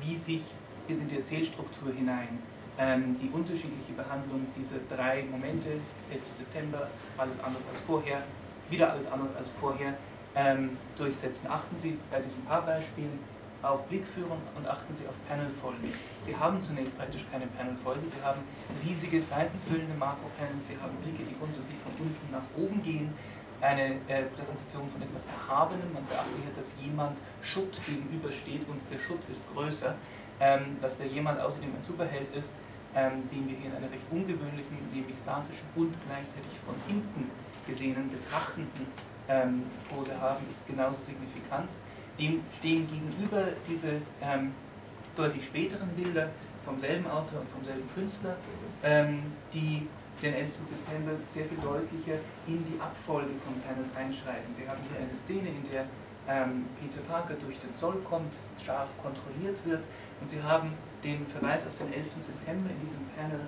wie sich bis in die Erzählstruktur hinein ähm, die unterschiedliche Behandlung dieser drei Momente, 11. September, alles anders als vorher, wieder alles anders als vorher, ähm, durchsetzen. Achten Sie bei diesen paar Beispielen auf Blickführung und achten Sie auf Panelfolge. Sie haben zunächst praktisch keine Panelfolge, Sie haben riesige seitenfüllende Makro-Panels, Sie haben Blicke, die grundsätzlich von unten nach oben gehen, eine äh, Präsentation von etwas Erhabenem. Man beachte hier, dass jemand Schutt gegenübersteht und der Schutt ist größer, ähm, dass der jemand außerdem ein Superheld ist, ähm, den wir hier in einer recht ungewöhnlichen, nämlich statischen und gleichzeitig von hinten gesehenen, betrachtenden ähm, Pose haben, ist genauso signifikant. Dem stehen gegenüber diese ähm, deutlich späteren Bilder vom selben Autor und vom selben Künstler, ähm, die den 11. September sehr viel deutlicher in die Abfolge von Panels einschreiben. Sie haben hier eine Szene, in der ähm, Peter Parker durch den Zoll kommt, scharf kontrolliert wird und Sie haben den Verweis auf den 11. September in diesem Panel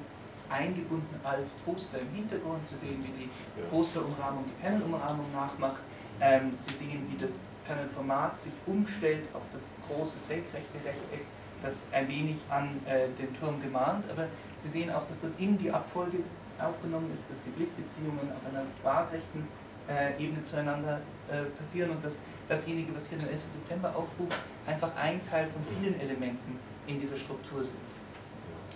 eingebunden als Poster im Hintergrund. Sie sehen, wie die Posterumrahmung die Panelumrahmung nachmacht. Ähm, Sie sehen, wie das Panelformat sich umstellt auf das große senkrechte Rechteck, das ein wenig an äh, den Turm gemahnt, aber Sie sehen auch, dass das in die Abfolge aufgenommen ist, dass die Blickbeziehungen auf einer waagrechten äh, Ebene zueinander äh, passieren und dass dasjenige, was hier den 11. September aufruft, einfach ein Teil von vielen Elementen in dieser Struktur sind.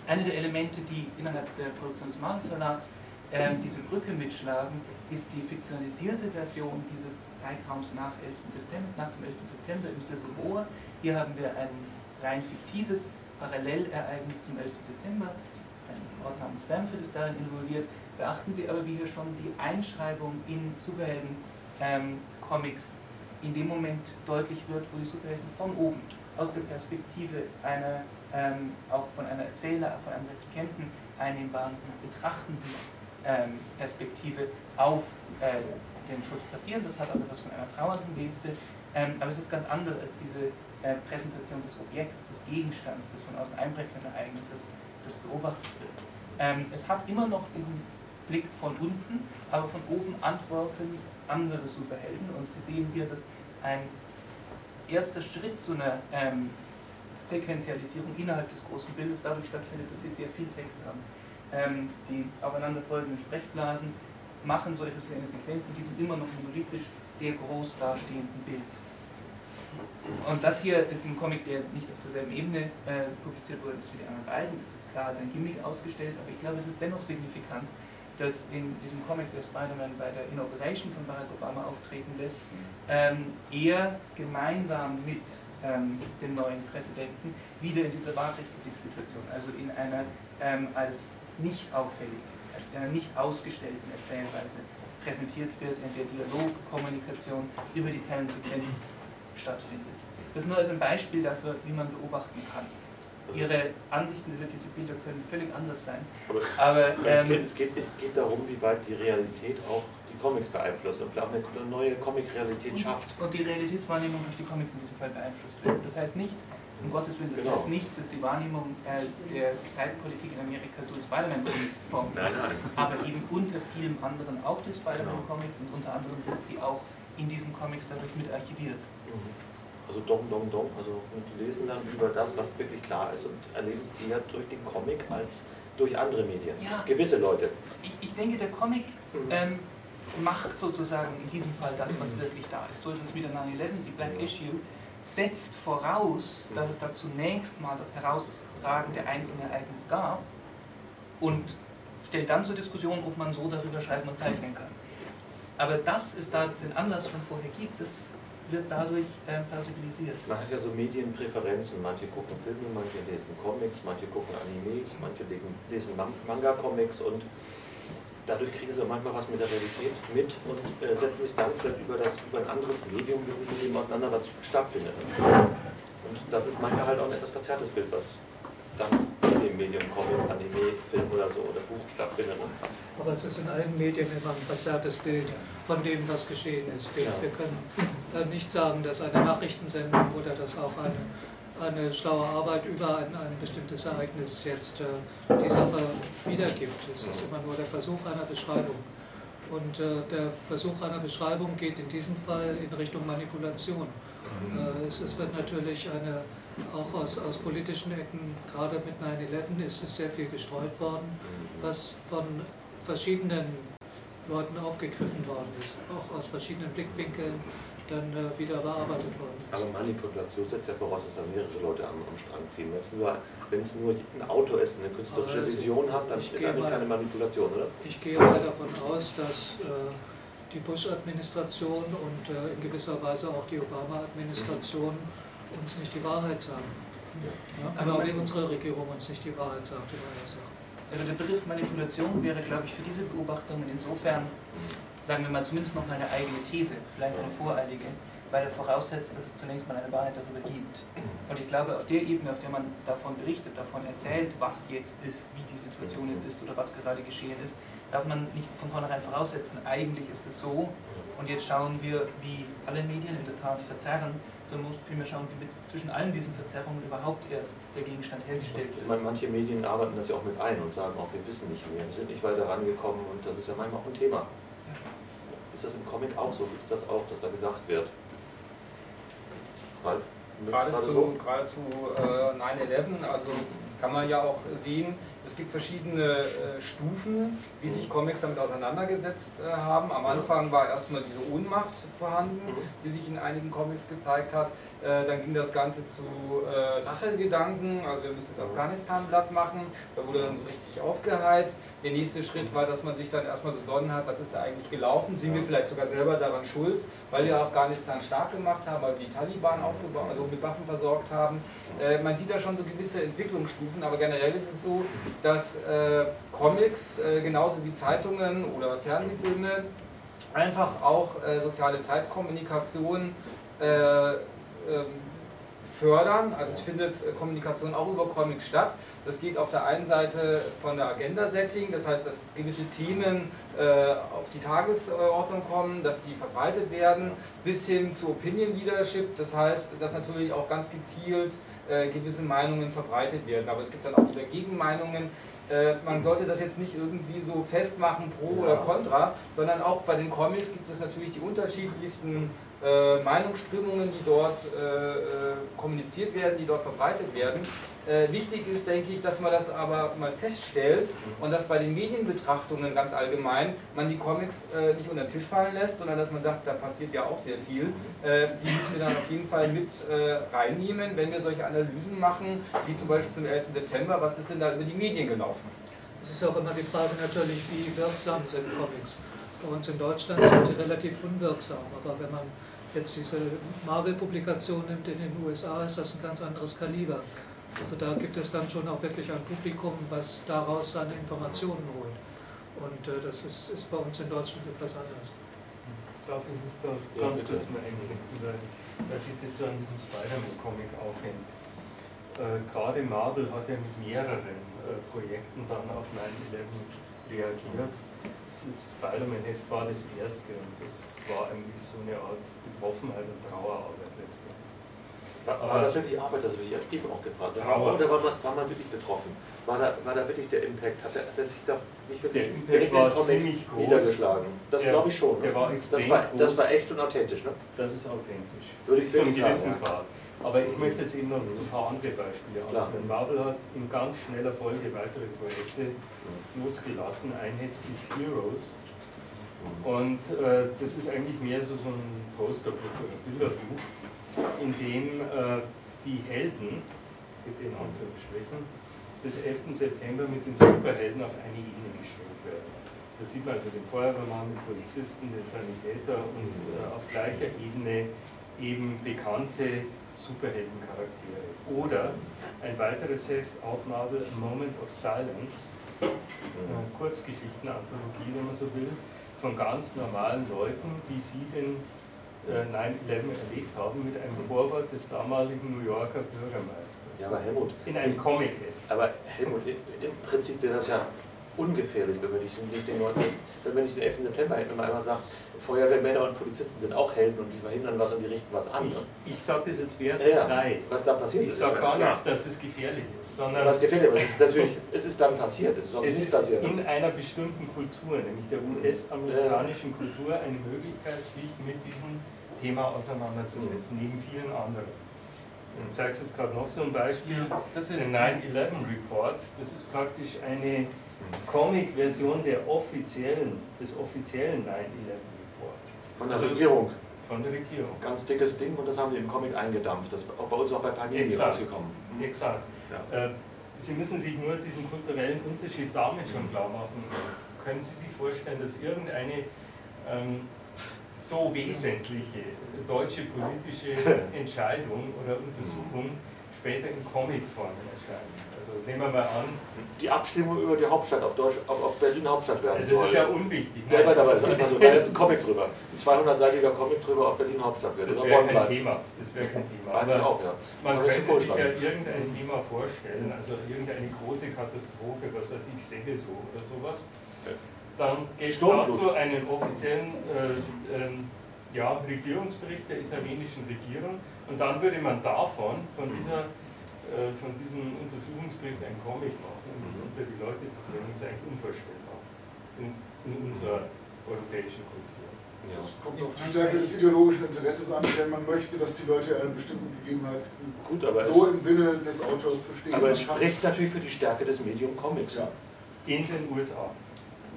Eine der Elemente, die innerhalb der Produktion des Markenverlags äh, diese Brücke mitschlagen, ist die fiktionalisierte Version dieses Zeitraums nach, 11. September, nach dem 11. September im Silver Moor. Hier haben wir ein rein fiktives Parallelereignis zum 11. September. Ein Ort namens Stanford ist darin involviert. Beachten Sie aber, wie hier schon die Einschreibung in Superhelden-Comics ähm, in dem Moment deutlich wird, wo die Superhelden von oben, aus der Perspektive einer, ähm, auch von einer Erzähler, von einem Rezipienten einnehmbaren, betrachtenden ähm, Perspektive auf äh, den Schutz passieren. Das hat auch etwas von einer trauernden Geste, ähm, aber es ist ganz anders als diese äh, Präsentation des Objekts, des Gegenstands, des von außen einbrechenden Ereignisses, das beobachtet wird. Ähm, es hat immer noch diesen Blick von unten, aber von oben antworten andere Superhelden und Sie sehen hier, dass ein erster Schritt zu einer ähm, Sequenzialisierung innerhalb des großen Bildes dadurch stattfindet, dass Sie sehr viel Text haben. Ähm, die aufeinanderfolgenden Sprechblasen machen so etwas wie eine Sequenz in diesem immer noch monolithisch sehr groß dastehenden Bild. Und das hier ist ein Comic, der nicht auf derselben Ebene äh, publiziert wurde wie die anderen beiden. Das ist klar als ein Gimmick ausgestellt, aber ich glaube, es ist dennoch signifikant, dass in diesem Comic, der Spider-Man bei der Inauguration von Barack Obama auftreten lässt, ähm, er gemeinsam mit ähm, dem neuen Präsidenten wieder in dieser Wahlrechtssituation, also in einer ähm, als nicht auffällig, einer nicht ausgestellten Erzählweise präsentiert wird, in der Dialog, Kommunikation über die Kernsequenz stattfindet. Das nur als ein Beispiel dafür, wie man beobachten kann. Ihre Ansichten über diese Bilder können völlig anders sein. Aber, aber es, ähm, geht, es, geht, es geht darum, wie weit die Realität auch die Comics beeinflusst und vielleicht eine neue Comic-Realität schafft. Und die Realitätswahrnehmung durch die Comics in diesem Fall beeinflusst wird. Das heißt nicht, um Gottes Willen, das Genau. heißt nicht, dass die Wahrnehmung äh, der Zeitpolitik in Amerika durch Spider-Man-Comics wird, Nein, nein. aber eben unter vielem anderen auch durch Spider-Man-Comics und unter anderem wird sie auch in diesen Comics dadurch mit archiviert. Also dong, dong, dong. Also und die lesen dann über das, was wirklich klar ist und erleben es eher durch den Comic als durch andere Medien. Ja. Gewisse Leute. Ich, ich denke, der Comic Mhm. ähm, macht sozusagen in diesem Fall das, was wirklich da ist. So etwas wie der 9-11, die Black Issue, setzt voraus, dass es da zunächst mal das herausragende Einzelereignis gab und stellt dann zur Diskussion, ob man so darüber schreiben und zeichnen kann. Aber dass es da den Anlass schon vorher gibt, das wird dadurch ähm, plausibilisiert. Man hat ja so Medienpräferenzen. Manche gucken Filme, manche lesen Comics, manche gucken Animes, manche lesen- lesen Man- Manga-Comics und dadurch kriegen sie manchmal was mit der Realität mit und äh, setzen sich dann vielleicht über, das, über ein anderes Medium mit dem auseinander, was stattfindet. Und das ist manchmal halt auch ein etwas verzerrtes Bild, was dann in dem Medium Comic, Anime, Film oder so oder Buch stattfindet. Aber es ist in allen Medien immer ein verzerrtes Bild von dem, was geschehen ist. Wir, Ja. wir können äh, nicht sagen, dass eine Nachrichtensendung oder dass auch eine, eine schlaue Arbeit über ein, ein bestimmtes Ereignis jetzt äh, die Sache wiedergibt. Es ist immer nur der Versuch einer Beschreibung. Und äh, der Versuch einer Beschreibung geht in diesem Fall in Richtung Manipulation. Äh, es, es wird natürlich eine, auch aus, aus politischen Ecken, gerade mit 9-11 ist es sehr viel gestreut worden, was von verschiedenen Leuten aufgegriffen worden ist, auch aus verschiedenen Blickwinkeln dann äh, wieder bearbeitet worden ist. Aber Manipulation setzt ja voraus, dass da mehrere Leute am, am Strang ziehen. Wenn es nur, ein Autor ist, eine künstlerische Also, Vision hat, dann ist eigentlich mal- keine Manipulation, oder? Ich gehe mal davon aus, dass äh, die Bush-Administration und äh, in gewisser Weise auch die Obama-Administration uns nicht die Wahrheit sagen. Ja, Aber aber mein- unsere Regierung uns nicht die Wahrheit sagt über Sache. Also der Begriff Manipulation wäre, glaube ich, für diese Beobachtungen insofern, sagen wir mal, zumindest noch mal eine eigene These, vielleicht eine voreilige, weil er voraussetzt, dass es zunächst mal eine Wahrheit darüber gibt. Und ich glaube, auf der Ebene, auf der man davon berichtet, davon erzählt, was jetzt ist, wie die Situation jetzt ist oder was gerade geschehen ist, darf man nicht von vornherein voraussetzen, eigentlich ist es so und jetzt schauen wir, wie alle Medien in der Tat verzerren, sondern muss vielmehr schauen, wie mit zwischen allen diesen Verzerrungen überhaupt erst der Gegenstand hergestellt Ich wird. meine, manche Medien arbeiten das ja auch mit ein und sagen auch, wir wissen nicht mehr, wir sind nicht weiter rangekommen und das ist ja manchmal auch ein Thema. Ist das im Comic auch so? Gibt es das auch, dass da gesagt wird? Ralf? Gerade zu, so? gerade zu äh, 9-11, also kann man ja auch sehen, es gibt verschiedene äh, Stufen, wie sich Comics damit auseinandergesetzt äh, haben. Am Anfang war erstmal diese Ohnmacht vorhanden, mhm. die sich in einigen Comics gezeigt hat. Äh, dann ging das Ganze zu Rachegedanken, also wir müssen jetzt Afghanistan blatt machen. Da wurde dann so richtig aufgeheizt. Der nächste Schritt war, dass man sich dann erstmal besonnen hat, was ist da eigentlich gelaufen? Sind wir vielleicht sogar selber daran schuld, weil wir Afghanistan stark gemacht haben, weil wir die Taliban aufgebaut, also mit Waffen versorgt haben. Man sieht da schon so gewisse Entwicklungsstufen, aber generell ist es so, dass äh, Comics äh, genauso wie Zeitungen oder Fernsehfilme einfach auch äh, soziale Zeitkommunikation äh, ähm, fördern. Also es findet äh, Kommunikation auch über Comics statt. Das geht auf der einen Seite von der Agenda-Setting, das heißt, dass gewisse Themen äh, auf die Tagesordnung kommen, dass die verbreitet werden, bis hin zu Opinion Leadership, das heißt, dass natürlich auch ganz gezielt äh, gewisse Meinungen verbreitet werden. Aber es gibt dann auch wieder Gegenmeinungen. Äh, man sollte das jetzt nicht irgendwie so festmachen, pro oder contra, sondern auch bei den Comics gibt es natürlich die unterschiedlichsten äh, Meinungsströmungen, die dort äh, äh, kommuniziert werden, die dort verbreitet werden. Äh, wichtig ist, denke ich, dass man das aber mal feststellt und dass bei den Medienbetrachtungen ganz allgemein man die Comics nicht unter den Tisch fallen lässt, sondern dass man sagt, da passiert ja auch sehr viel. Die müssen wir dann auf jeden Fall mit reinnehmen, wenn wir solche Analysen machen, wie zum Beispiel zum 11. September, was ist denn da über die Medien gelaufen? Es ist auch immer die Frage natürlich, wie wirksam sind Comics. Bei uns in Deutschland sind sie relativ unwirksam, aber wenn man jetzt diese Marvel-Publikation nimmt in den USA, ist das ein ganz anderes Kaliber. Also da gibt es dann schon auch wirklich ein Publikum, was daraus seine Informationen holt. Und äh, das ist, ist bei uns in Deutschland etwas anders. Darf ich mich da ja, ganz bitte. kurz mal einklinken, weil, weil sich das so an diesem Spider-Man-Comic aufhängt. Äh, Gerade Marvel hat ja mit mehreren äh, Projekten dann auf 9-11 reagiert. Das Spider-Man-Heft war das erste und das war eigentlich so eine Art Betroffenheit und Trauerarbeit letztendlich. War, war das wirklich Arbeit, das habe ich eben auch gefragt. Trauer. Oder war man, war man wirklich betroffen? War da, war da wirklich der Impact? Hat er, hat er sich da nicht wirklich der Impact war ziemlich groß. niedergeschlagen? Das glaube ich schon. Der war extrem das war, groß. Das war echt und authentisch, ne? Das ist authentisch. Würde ich zum gewissen Grad. Aber ich möchte jetzt eben noch ein paar andere Beispiele anführen. Marvel hat in ganz schneller Folge weitere Projekte losgelassen. Ein Heft ist Heroes. Und äh, das ist eigentlich mehr so, so ein Posterbuch oder Bilderbuch in dem äh, die Helden, bitte in Anführungsstrichen, des 11. September mit den Superhelden auf eine Ebene gestellt werden. Da sieht man also den Feuerwehrmann, den Polizisten, den Sanitäter und äh, auf gleicher Ebene eben bekannte Superheldencharaktere. Oder ein weiteres Heft, auch Marvel, A Moment of Silence, eine Kurzgeschichtenanthologie, wenn man so will, von ganz normalen Leuten, wie sie den 9-11 äh, erlebt haben mit einem Vorwort des damaligen New Yorker Bürgermeisters. Ja, aber Helmut. In einem Comic. Aber Helmut, im Prinzip wäre das ja ungefährlich, wenn man nicht den Leuten, wenn man nicht den 11. September hätten, wenn man einmal sagt, Feuerwehrmänner und Polizisten sind auch Helden und die verhindern was und die richten was an. Ich, ich sage das jetzt wertfrei. Ja, was da passiert ich sage gar nichts, dass es gefährlich ist, sondern. Was gefährlich, aber es ist natürlich, es ist dann passiert. Es ist auch es nicht ist passiert. in einer bestimmten Kultur, nämlich der US-amerikanischen Kultur, eine Möglichkeit, sich mit diesem Thema auseinanderzusetzen, mhm. neben vielen anderen. Ich zeige es jetzt gerade noch so ein Beispiel, das ist der 9-11 Report. Das ist praktisch eine Comic-Version der offiziellen, des offiziellen 9-11 Report. Von der also, Regierung? Von der Regierung. Ganz dickes Ding und das haben die im Comic eingedampft. Das ist bei uns auch bei Panini rausgekommen. Mhm. Exakt. Ja. Äh, Sie müssen sich nur diesen kulturellen Unterschied damit schon klar machen. Können Sie sich vorstellen, dass irgendeine ähm, so wesentliche deutsche politische Entscheidung oder Untersuchung später in Comicformen erscheint. Also nehmen wir mal an. Die Abstimmung über die Hauptstadt, ob, Deutsch, ob, ob Berlin Hauptstadt werden soll. Das ist ja unwichtig. Ja, aber dabei ist einfach so, da ist ein Comic drüber. Ein 200-seitiger Comic drüber, ob Berlin Hauptstadt wird. Das wäre kein Thema. Das wäre kein Thema. Aber auch, ja. Man könnte sich ja irgendein Thema vorstellen, also irgendeine große Katastrophe, was weiß ich, Seveso oder sowas. Dann geht es dazu einen offiziellen äh, äh, ja, Regierungsbericht der italienischen Regierung und dann würde man davon, von dieser äh, von diesem Untersuchungsbericht ein Comic machen und das unter die Leute zu bringen, ist eigentlich unvorstellbar in, in unserer europäischen Kultur. Das kommt auf die Stärke des ideologischen Interesses an, wenn man möchte, dass die Leute eine bestimmte Gegebenheit Gut, aber so es, im Sinne des Autors verstehen. aber es spricht natürlich für die Stärke des Medium Comics. Ja. In den USA.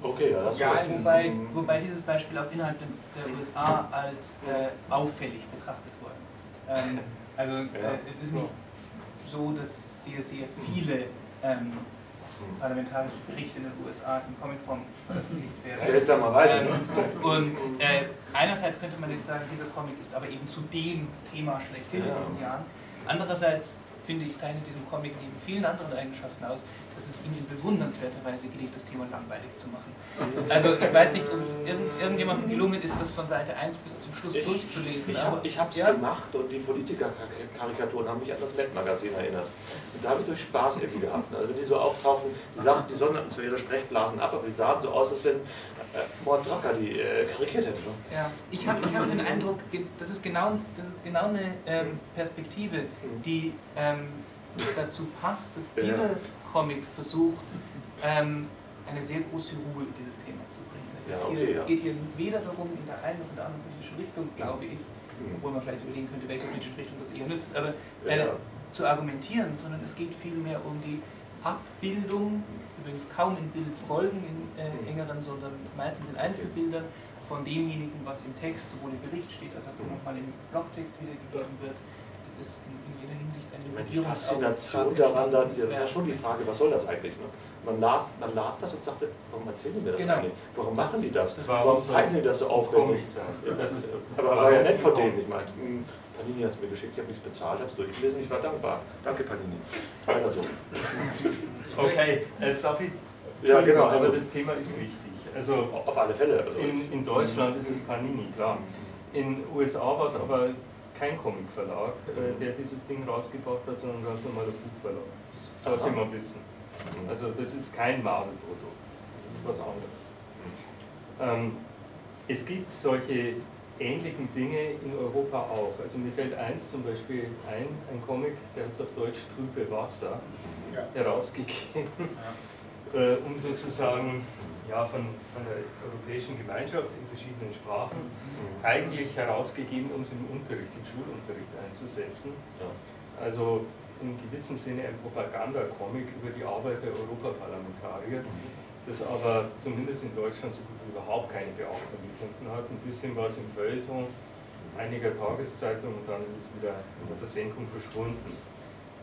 Okay, ja, das Ja, Wobei, wobei dieses Beispiel auch innerhalb der USA als äh, auffällig betrachtet worden ist. Ähm, also äh, es ist nicht so, dass sehr, sehr viele ähm, Mhm. parlamentarische Berichte in den USA in Comicform veröffentlicht werden. Seltsamerweise. Ähm, ne? und äh, einerseits könnte man jetzt sagen, dieser Comic ist aber eben zu dem Thema schlechthin Ja. in diesen Jahren. Andererseits finde ich, zeichnet diesen Comic neben vielen anderen Eigenschaften aus, dass es ihm in bewundernswerter Weise gelingt, das Thema langweilig zu machen. Also ich weiß nicht, ob es irgend, irgendjemandem gelungen ist, das von Seite 1 bis zum Schluss Ich- durchzulesen. Ich habe es ja, gemacht und die Politikerkarikaturen haben mich an das Met-Magazin erinnert. Und da habe ich durch Spaß irgendwie gehabt. Also wenn die so auftauchen, die Sachen, die sonderten zwar ihre Sprechblasen ab, aber die sahen so aus, als wenn äh, Mord Drucker die äh, karikiert hätte. Ja, ich habe ich hab den Eindruck, das ist genau, das ist genau eine ähm, Perspektive, die ähm, dazu passt, dass Ja. Comic versucht, ähm, eine sehr große Ruhe in dieses Thema zu bringen. Es, Ja, okay, hier, ja. es geht hier weder darum, in der einen oder anderen politischen Richtung, glaube ich, Mhm. obwohl man vielleicht überlegen könnte, welche politische Richtung das eher nützt, aber äh, Ja. zu argumentieren, sondern es geht vielmehr um die Abbildung, übrigens kaum in Bildfolgen in äh, Mhm. engeren, sondern meistens in Einzelbildern von demjenigen, was im Text sowohl im Bericht steht, als auch Mhm. nochmal im Blogtext wiedergegeben wird. Es ist in, in jeder Hinsicht eine Ich meine, die Faszination daran, da, das war schon die Frage, was soll das eigentlich? Ne? Man, las, man las das und sagte, warum erzählen die mir das Genau. eigentlich? Warum machen die das? das war Warum zeigen die das so aufwendig? Das ist Aber war ja nett von denen, ich meine. hm, Panini hat es mir geschickt, ich habe nichts bezahlt, habe es durchgelesen, ich war dankbar. Danke Panini. Weiter so. Okay, äh, darf ich? Ja, genau. Aber das Thema ist wichtig. Also Auf alle Fälle. Also, in, in Deutschland ist es Panini, klar. In den USA war es aber kein Comicverlag, äh, der dieses Ding rausgebracht hat, sondern ein ganz normaler Buchverlag. Das sollte man wissen. Also das ist kein Marvel-Produkt, das ist was anderes. Ähm, es gibt solche ähnlichen Dinge in Europa auch. Also mir fällt eins zum Beispiel ein, ein Comic, der ist auf Deutsch Trübe Wasser, Ja. herausgegeben, äh, um sozusagen ja, von, von der Europäischen Gemeinschaft in verschiedenen Sprachen Mhm. Eigentlich herausgegeben, um es im Unterricht, im Schulunterricht einzusetzen. Also in gewissem Sinne ein Propagandacomic über die Arbeit der Europaparlamentarier, das aber zumindest in Deutschland so gut wie überhaupt keine Beachtung gefunden hat. Ein bisschen was im Feuilleton einiger Tageszeitungen und dann ist es wieder in der Versenkung verschwunden.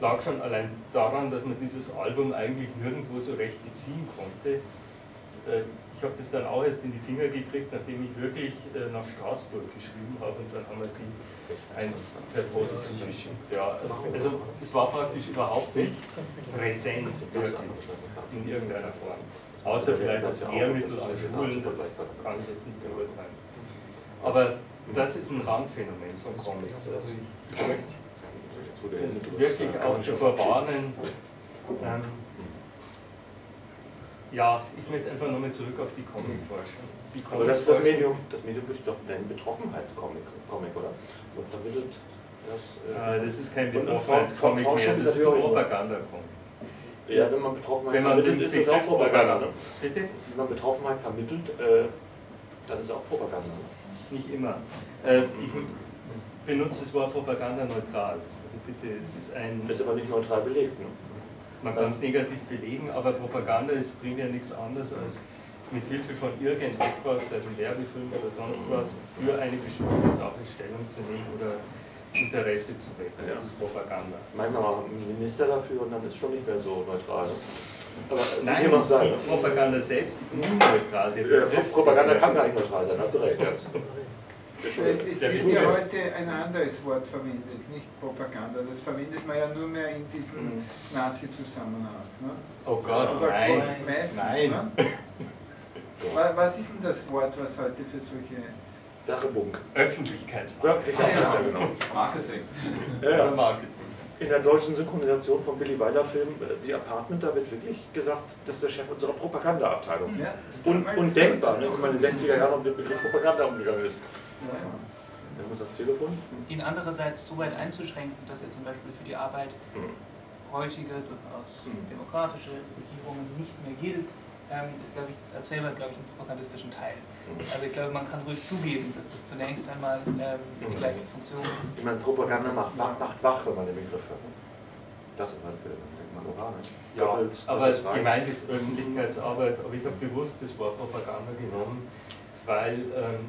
Lag schon allein daran, dass man dieses Album eigentlich nirgendwo so recht beziehen konnte. Ich habe das dann auch erst in die Finger gekriegt, nachdem ich wirklich äh, nach Straßburg geschrieben habe und dann haben wir die eins per Post zugeschickt. Ja, also es war praktisch überhaupt nicht präsent wirklich in irgendeiner Form. Außer vielleicht als Lehrmittel an Schulen, das kann ich jetzt nicht beurteilen. Aber das ist ein Randphänomen von Comics. Also ich möchte wirklich auch davor warnen. Ja, ich möchte einfach nochmal zurück auf die Comicforschung. Die Aber das das Medium, das Medium würde ich doch nennen Betroffenheitscomic, Comic, oder? Und vermittelt das. Ah, Äh, das ist kein Betroffenheitscomic mehr, das ist ein Propagandacomic. ja, wenn man Betroffenheit Wenn man vermittelt, ist das auch Begriff Propaganda. Ne? Bitte? Wenn man Betroffenheit vermittelt, äh, dann ist es auch Propaganda. Ne? Nicht immer. Äh, ich benutze das Wort Propaganda neutral. Also bitte, es ist ein. Das ist aber nicht neutral belegt. Ne? Man kann es negativ belegen, aber Propaganda ist primär nichts anderes als mit Hilfe von irgendetwas, also Werbefilm oder sonst was, für eine bestimmte Sache Stellung zu nehmen oder Interesse zu wecken. Das ist Propaganda. Manchmal machen Minister dafür und dann ist schon nicht mehr so neutral. Ne? Aber Nein, die Propaganda selbst ist nie neutral. Der Begriff Propaganda kann gar nicht neutral sein, hast du recht. Es wird ja heute ein anderes Wort verwendet, nicht Propaganda. Das verwendet man ja nur mehr in diesem Mhm. Nazi-Zusammenhang. Ne? Oh Gott, Oder nein. meistens, Nein. Ne? Wa- Was ist denn das Wort, was heute für solche Dachebunk. Öffentlichkeitsarbeit. Ja, genau. Marketing. Ja, ja. Marketing. In der deutschen Synchronisation von Billy Wilder Film äh, The Apartment, da wird wirklich gesagt, das ist der Chef unserer Propagandaabteilung. ja, Un damals undenkbar, war ne, wenn man in den 60er Jahren mit dem Begriff Propaganda umgegangen ist. Dann muss das Telefon. ihn andererseits so weit einzuschränken, dass er zum Beispiel für die Arbeit Mhm. heutiger, durchaus Mhm. demokratische Regierungen nicht mehr gilt, ähm, ist, glaube ich, als selber, glaube ich, einen propagandistischen Teil. Also ich glaube, man kann ruhig zugeben, dass das zunächst einmal ähm, die gleiche Funktion ist. Ich meine, Propaganda macht, wach- macht wach, wenn man den Begriff hört. ne? Das ist halt für denkt man, ne? Ja, Goebbels, aber gemeint ist Öffentlichkeitsarbeit, aber ich habe bewusst das Wort Propaganda genommen, weil ähm,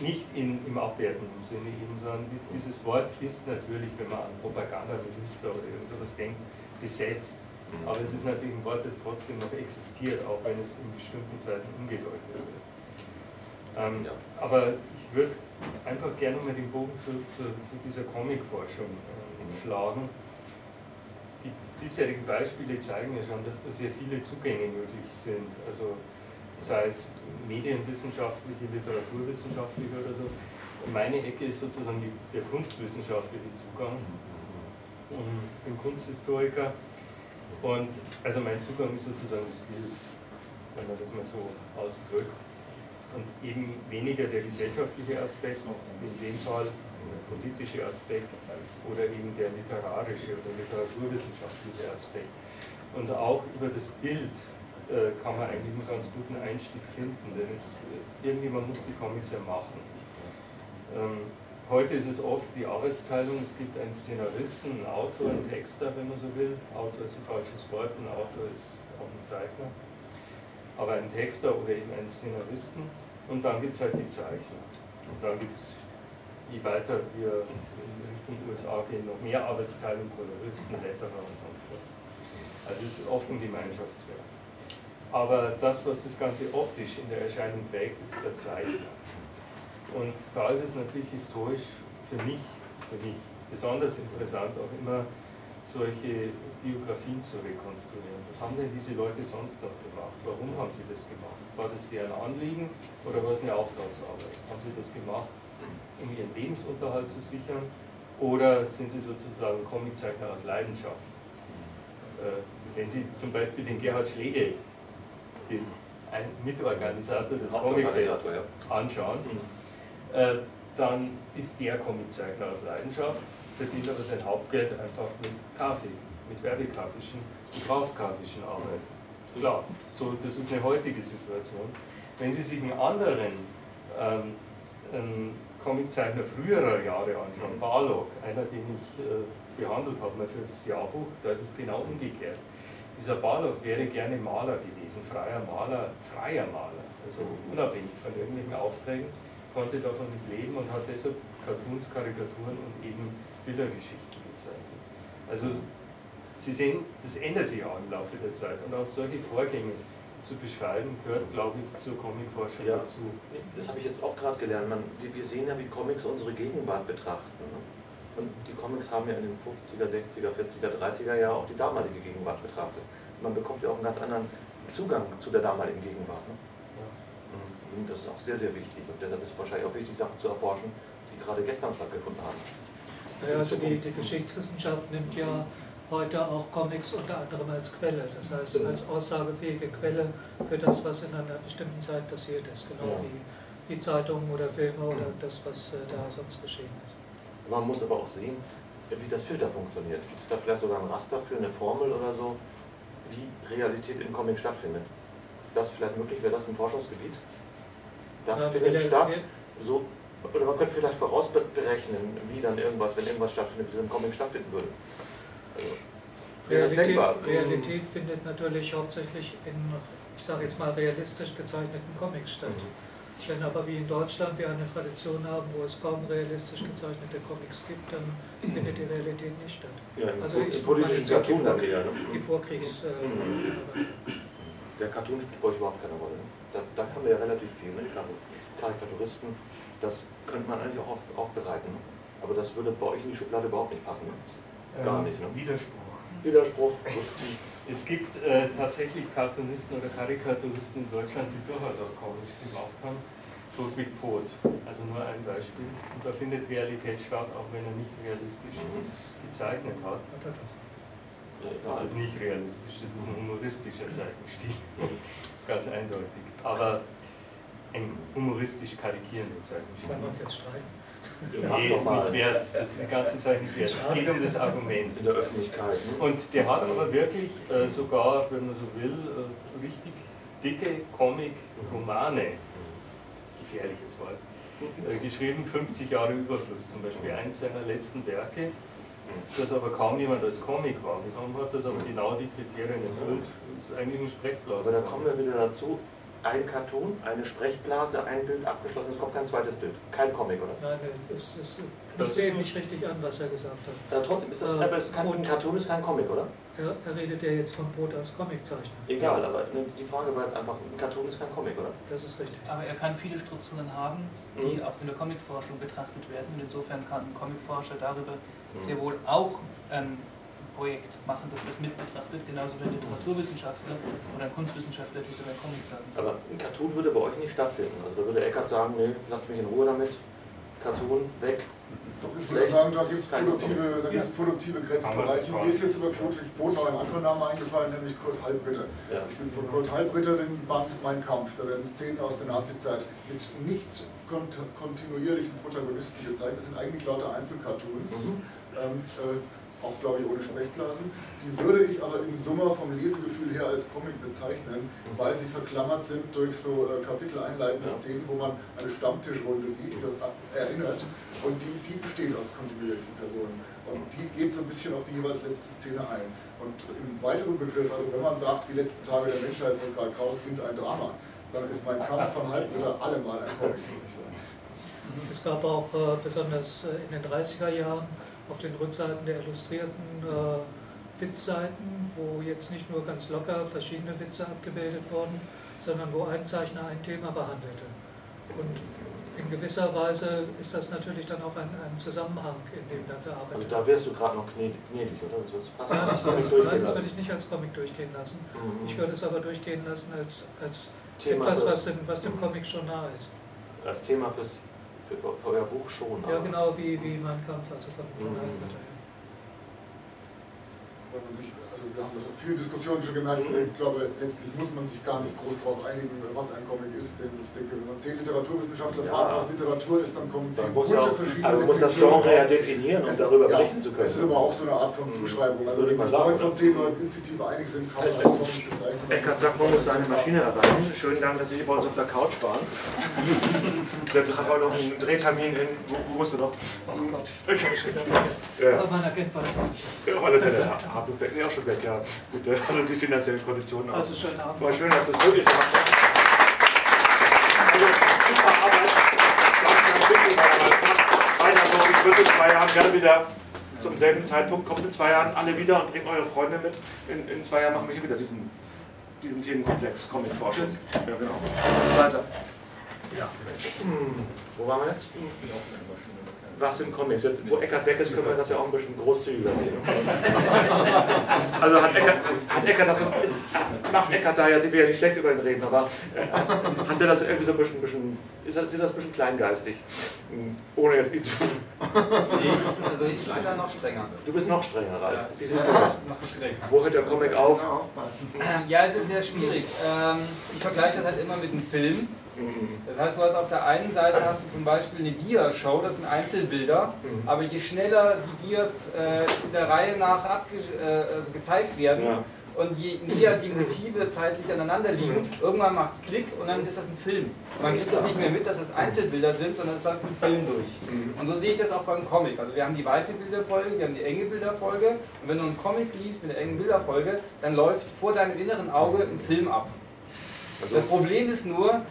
nicht in, im abwertenden Sinne eben, sondern die, dieses Wort ist natürlich, wenn man an Propagandaminister oder irgend sowas denkt, besetzt. Mhm. Aber es ist natürlich ein Wort, das trotzdem noch existiert, auch wenn es in bestimmten Zeiten umgedeutet wird. Ähm, Ja. Aber ich würde einfach gerne mal den Bogen zu, zu, zu dieser Comicforschung ähm, Mhm. schlagen. Die bisherigen Beispiele zeigen ja schon, dass da sehr viele Zugänge möglich sind. Also sei es medienwissenschaftliche, literaturwissenschaftliche oder so. Und meine Ecke ist sozusagen die, der kunstwissenschaftliche Zugang. Ich bin Kunsthistoriker und also mein Zugang ist sozusagen das Bild, wenn man das mal so ausdrückt. Und eben weniger der gesellschaftliche Aspekt, in dem Fall der politische Aspekt oder eben der literarische oder literaturwissenschaftliche Aspekt. Und auch über das Bild äh, kann man eigentlich einen ganz guten Einstieg finden, denn es, irgendjemand muss die Comics ja machen. Ähm, heute ist es oft die Arbeitsteilung, es gibt einen Szenaristen, einen Autor, einen Texter, wenn man so will. Autor ist ein falsches Wort, ein Autor ist auch ein Zeichner. Aber ein Texter oder eben einen Szenaristen und dann gibt es halt die Zeichner. Und dann gibt es, je weiter wir in Richtung USA gehen, noch mehr Arbeitsteilung, Koloristen, Letterer und sonst was. Also es ist oft ein Gemeinschaftswerk. Aber das, was das Ganze optisch in der Erscheinung prägt, ist der Zeichner. Und da ist es natürlich historisch für mich, für mich besonders interessant, auch immer solche Biografien zu rekonstruieren. Was haben denn diese Leute sonst noch gemacht? Warum haben sie das gemacht? War das deren Anliegen oder war es eine Auftragsarbeit? Haben sie das gemacht, um ihren Lebensunterhalt zu sichern? Oder sind sie sozusagen Comiczeichner aus Leidenschaft? Äh, wenn Sie zum Beispiel den Gerhard Schlegel, den ein Mitorganisator des Comicfests, ja. anschauen, Mhm. äh, dann ist der Comiczeichner aus Leidenschaft, verdient aber sein Hauptgeld einfach mit Kaffee, mit werbegrafischen, gebrauchsgrafischen Arbeiten. Klar, so, das ist eine heutige Situation. Wenn Sie sich einen anderen ähm, Comiczeichner früherer Jahre anschauen, Barlog, einer, den ich äh, behandelt habe mal fürs Jahrbuch, da ist es genau umgekehrt. Dieser Barlog wäre gerne Maler gewesen, freier Maler, freier Maler, also unabhängig von irgendwelchen Aufträgen, konnte davon nicht leben und hat deshalb Cartoons, Karikaturen und eben Bildergeschichten gezeichnet. Also Sie sehen, das ändert sich auch im Laufe der Zeit und auch solche Vorgänge zu beschreiben, gehört, glaube ich, zur Comicforschung Ja. dazu. Das habe ich jetzt auch gerade gelernt. Man, wir, wir sehen ja, wie Comics unsere Gegenwart betrachten. Ne? Und die Comics haben ja in den 50er, 60er, 40er, 30er Jahren auch die damalige Gegenwart betrachtet. Man bekommt ja auch einen ganz anderen Zugang zu der damaligen Gegenwart. Ne? Mhm. Und das ist auch sehr, sehr wichtig. Und deshalb ist es wahrscheinlich auch wichtig, Sachen zu erforschen, die gerade gestern stattgefunden haben. Ja, also die, die Geschichtswissenschaft nimmt ja heute auch Comics unter anderem als Quelle, das heißt als aussagefähige Quelle für das, was in einer bestimmten Zeit passiert ist, genau Ja. wie, wie Zeitungen oder Filme oder das, was äh, da sonst geschehen ist. Man muss aber auch sehen, wie das Filter funktioniert. Gibt es da vielleicht sogar ein Raster für eine Formel oder so, wie Realität in Comics stattfindet? Ist das vielleicht möglich? Wäre das ein Forschungsgebiet? Das Ja, findet statt, so, oder man könnte vielleicht vorausberechnen, wie dann irgendwas, wenn irgendwas stattfindet, wie das im Comic stattfinden würde. Also, Realität? Realität findet natürlich hauptsächlich in, ich sage jetzt mal, realistisch gezeichneten Comics statt. Mhm. Wenn aber wie in Deutschland wir eine Tradition haben, wo es kaum realistisch gezeichnete Comics gibt, dann findet die Realität nicht statt. Ja, im, Also im ich- politischen die Cartoon dann wieder. Die Ne? Vorkriegs... Äh, Der Cartoon spielt bei euch überhaupt keine Rolle. Ne? Da, da haben wir ja relativ viel, ne? die Karikaturisten. Das könnte man eigentlich auch auf, aufbereiten. Ne? Aber das würde bei euch in die Schublade überhaupt nicht passen. Ne? Gar nicht, ne? Ähm, Widerspruch. Widerspruch. Es gibt äh, tatsächlich Cartoonisten oder Karikaturisten in Deutschland, die durchaus auch Comics gemacht haben. Ludwig Poth, also nur ein Beispiel. Und da findet Realität statt, auch wenn er nicht realistisch gezeichnet hat. doch. Das ist nicht realistisch, das ist ein humoristischer Zeichenstil. Ganz eindeutig. Aber ein humoristisch karikierender Zeichenstil. Wollen wir uns jetzt streiten? Nee, ist nicht wert. Das ist die ganze Zeit nicht wert. Es geht um das Argument. In der Öffentlichkeit. Ne? Und der hat aber wirklich äh, sogar, wenn man so will, äh, richtig dicke Comic-Romane, gefährliches Wort, äh, geschrieben, 50 Jahre Überfluss zum Beispiel, eins seiner letzten Werke, das aber kaum jemand als Comic wahrgenommen hat, das aber genau die Kriterien erfüllt. Das ist eigentlich ein Sprechblase. Also da kommen wir wieder dazu, ein Cartoon, eine Sprechblase, ein Bild abgeschlossen, es kommt kein zweites Bild. Kein Comic, oder? Nein, es, es Das ist eben nicht richtig an, was er gesagt hat. Ja, trotzdem ist das, Äh, aber es ist kein, ein Cartoon ist kein Comic, oder? Er, er redet ja jetzt von Brot als Comiczeichner. Egal, aber ne, die Frage war jetzt einfach, ein Cartoon ist kein Comic, oder? Das ist richtig. Aber er kann viele Strukturen haben, die Mhm. auch in der Comicforschung betrachtet werden. Und insofern kann ein Comicforscher darüber Mhm. sehr wohl auch ein Projekt machen, das das mit betrachtet, genauso wie ein Literaturwissenschaftler oder ein Kunstwissenschaftler, die so ein Comic sagen. Aber ein Cartoon würde bei euch nicht stattfinden. Also da würde Eckert sagen, nee, lasst mich in Ruhe damit. Cartoon, weg. Doch, ich würde sagen, da gibt es produktive, da gibt's produktive Grenzbereiche. Mir ist jetzt über Ludwig Boden noch ein anderer Name eingefallen, nämlich Kurt Halbritter. Ja. Ich bin von Kurt Halbritter den Band Mein Kampf. Da werden Szenen aus der Nazizeit mit nicht kont kontinuierlichen Protagonisten gezeigt. Das sind eigentlich lauter Einzelcartoons. Mhm. Ähm, äh, auch glaube ich ohne Sprechblasen. Die würde ich aber in Summe vom Lesegefühl her als Comic bezeichnen, weil sie verklammert sind durch so äh, kapiteleinleitende Ja. Szenen, wo man eine Stammtischrunde sieht, die das erinnert. Und die, die besteht aus kontinuierlichen Personen. Und die geht so ein bisschen auf die jeweils letzte Szene ein. Und im weiteren Begriff, also wenn man sagt, die letzten Tage der Menschheit von Karl Kraus sind ein Drama, dann ist mein Kampf von Halbritter allemal ein Comic. Es gab auch äh, besonders äh, in den 30er Jahren auf den Rückseiten der illustrierten äh, Witzseiten, wo jetzt nicht nur ganz locker verschiedene Witze abgebildet wurden, sondern wo ein Zeichner ein Thema behandelte. Und in gewisser Weise ist das natürlich dann auch ein, ein Zusammenhang, in dem dann Also gearbeitet wird. da wärst du gerade noch gnädig, gnädig, oder? Das würdest fast Nein, als Comic durchgehen nein, das würde ich nicht als Comic durchgehen lassen. Mhm. Ich würde es aber durchgehen lassen als, als Thema etwas, was dem, was dem Comic schon nahe ist. Als Thema fürs, für, für euer Buch schon. Ja, aber- genau wie, wie mein Kampf, also von, von Mhm. Weil man sich, wir haben in vielen Diskussionen schon gemerkt, ich glaube, letztlich muss man sich gar nicht groß darauf einigen, was ein Comic ist, denn ich denke, wenn man zehn Literaturwissenschaftler Ja. fragt, was Literatur ist, dann kommen Man zehn auch, verschiedene aber man muss das Genre ja definieren, um Es ist- darüber ja, berichten zu können. Es ist aber auch so eine Art von Mhm. Zuschreibung. Also wenn ich sich neun sagen, von zehn Leuten instinktiv einig sind, kann man einen Comic bezeichnen. Eckert sagt, man muss seine Maschine erreichen. Schönen Dank, dass Sie bei uns auf der Couch waren. Der hat auch noch einen Drehtermin in. Wo, wo musst du noch? Oh Gott, Ja. aber mein Agent weiß es nicht. Ja, Auf alle Fälle. Habe fällt mir auch schon weg, ja. Gut, der hat die finanziellen Konditionen auch. Also schönen Abend. War schön, dass du es möglich gemacht hast. Also, super Arbeit. Weiter so, ich würde in zwei Jahren gerne wieder zum selben Zeitpunkt, kommt in zwei Jahren alle wieder und bringt eure Freunde mit. In, in zwei Jahren machen wir hier wieder diesen, diesen Themenkomplex Comic-Forschung. Ja, genau. Bis weiter. Ja, Mensch. Hm, Wo waren wir jetzt? Was sind Comics? Jetzt, wo Eckart weg ist, können wir das ja auch ein bisschen großzügiger sehen. Also hat Eckart, hat Eckart das so, macht Eckart da jetzt, ich will ja nicht schlecht über ihn reden, aber äh, hat er das irgendwie so ein bisschen, bisschen ist das, ein bisschen kleingeistig? Hm, Ohne jetzt ihn zu. Ich, also ich bin da noch strenger. Du bist noch strenger, Ralf. Ja. Wie siehst du das? Noch strenger. Wo hört der Comic auf? Ja, aufpassen. Ja, es ist sehr schwierig. Ähm, ich vergleiche das halt immer mit einem Film. Mhm. Das heißt, du hast auf der einen Seite hast du zum Beispiel eine Dia-Show, das sind Einzelbilder, Mhm. aber je schneller die Dias äh, in der Reihe nach äh, also gezeigt werden Ja. und je näher die Motive zeitlich aneinander liegen, irgendwann macht es Klick und dann ist das ein Film. Man kriegt das nicht mehr mit, dass es Einzelbilder sind, sondern es läuft ein Film durch. Mhm. Und so sehe ich das auch beim Comic. Also wir haben die weite Bilderfolge, wir haben die enge Bilderfolge und wenn du einen Comic liest mit einer engen Bilderfolge, dann läuft vor deinem inneren Auge ein Film ab. Also, Das Problem ist nur,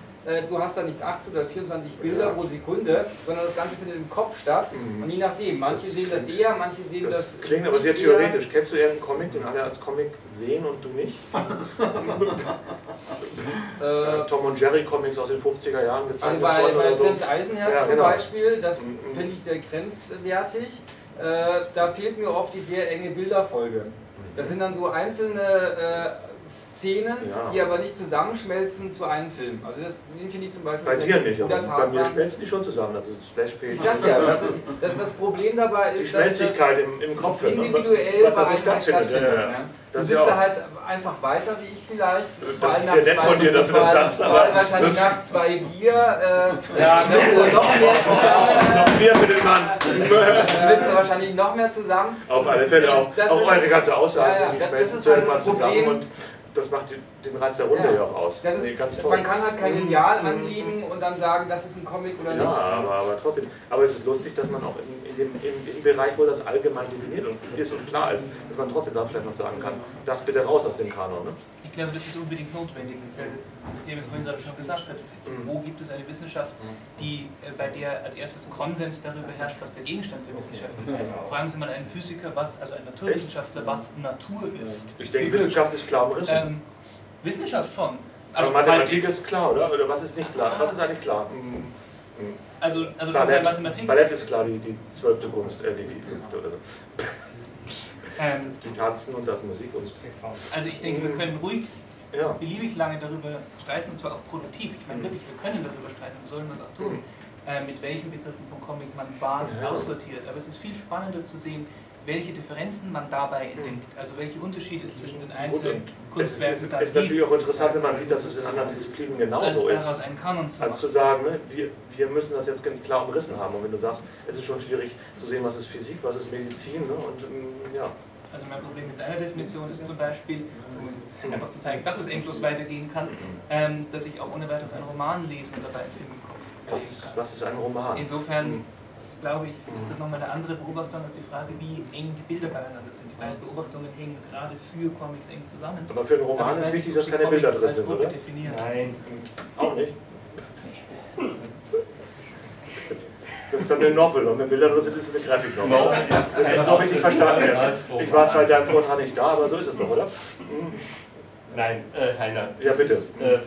du hast da nicht 18 oder 24 Bilder Ja. pro Sekunde, sondern das Ganze findet im Kopf statt. Mhm. Und je nachdem, manche Das sehen das eher, manche sehen das. das klingt aber sehr nicht eher. theoretisch. Kennst du irgendeinen Comic, den alle als Comic sehen und du nicht? Äh, Tom und Jerry Comics aus den 50er Jahren gezeigt also bei, worden bei so. Prinz Eisenherz Ja, zum genau. Beispiel, das Mhm. finde ich sehr grenzwertig. Äh, da fehlt mir oft die sehr enge Bilderfolge. Das sind dann so einzelne äh, Szenen, Ja. die aber nicht zusammenschmelzen zu einem Film. Also das finde ich zum Beispiel Bei dir nicht, aber bei mir schmelzen die schon zusammen. Also Splashpage. Ich sag ja, das ist das, das Problem dabei ist, die dass das im, im Kopf. ne? individuell was bei einem stattfindet. stattfindet. Ja, ja. ne? Du Das bist ist ja da halt einfach weiter wie ich vielleicht. Das ist sehr nett von dir, dass du das sagst, aber wahrscheinlich das- nach zwei Bier äh, Ja, schmelzt du noch mehr zusammen. Noch mehr für den Mann. Willst du wahrscheinlich noch mehr zusammen. Auf alle Fälle auch, Das- auch das eure ganze Aussage, Ja, ja, das- das ist halt irgendwas das zusammen Problem. Das macht den Reiz der Runde ja, auch aus. Das ist, nee, ganz toll. Man kann halt kein Lineal anliegen und dann sagen, das ist ein Comic oder ja, nicht. Ja, aber, aber trotzdem. Aber es ist lustig, dass man auch in, in dem, im, im, Bereich, wo das allgemein definiert und ist und klar ist, dass man trotzdem da vielleicht noch sagen kann, das bitte raus aus dem Kanon. Ne? Ich glaube, das ist unbedingt notwendig, nachdem es vorhin schon gesagt hat. Wo gibt es eine Wissenschaft, die, äh, bei der als erstes Konsens darüber herrscht, was der Gegenstand der Wissenschaft ist? Fragen Sie mal einen Physiker, was, also einen Naturwissenschaftler, was Natur ist. Ich denke, Wissenschaft ist klar umrissen. Ähm, Wissenschaft schon. Also Aber Mathematik ist klar, oder? Oder was ist nicht klar? Was ist eigentlich klar? Hm. hm. Also, also schon bei Mathematik. Ballett ist klar die, die zwölfte Kunst, äh, die, die fünfte oder so. Ähm, die Tanzen und das Musik und Also ich denke, wir hm. können ruhig ja. beliebig lange darüber streiten und zwar auch produktiv. Ich meine hm. wirklich, wir können darüber streiten, wir sollen das auch tun, äh, mit welchen Begriffen von Comic man was ja. aussortiert. Aber es ist viel spannender zu sehen, welche Differenzen man dabei entdeckt, also welche Unterschiede es zwischen den einzelnen Kunstwerken da gibt. Es ist natürlich auch interessant, wenn man sieht, dass es in anderen Disziplinen genauso ist. Zu als zu sagen, ne, wir, wir müssen das jetzt klar umrissen haben. Und wenn du sagst, es ist schon schwierig zu sehen, was ist Physik, was ist Medizin, ne, und mm, ja. Also mein Problem mit deiner Definition ist zum Beispiel, um einfach zu zeigen, dass es endlos weitergehen kann, ähm, dass ich auch ohne weiteres einen Roman lesen und dabei einen Film im Kopf was, was ist ein Roman? Insofern hm glaube ich, ist das nochmal eine andere Beobachtung als die Frage, wie eng die Bilder beieinander sind. Die beiden Beobachtungen hängen gerade für Comics eng zusammen. Aber für einen Roman ist wichtig, dass keine Bilder drin sind, oder? Definieren. Nein, auch nicht. Das ist dann eine Novel und wenn Bilder drin sind, ist es eine Graphic Novel. No, das habe ich nicht verstanden jetzt. Ich war zwei Jahre vorher nicht da, aber so ist es doch, oder? Nein, äh, Heiner. Ja, bitte. Ist, äh,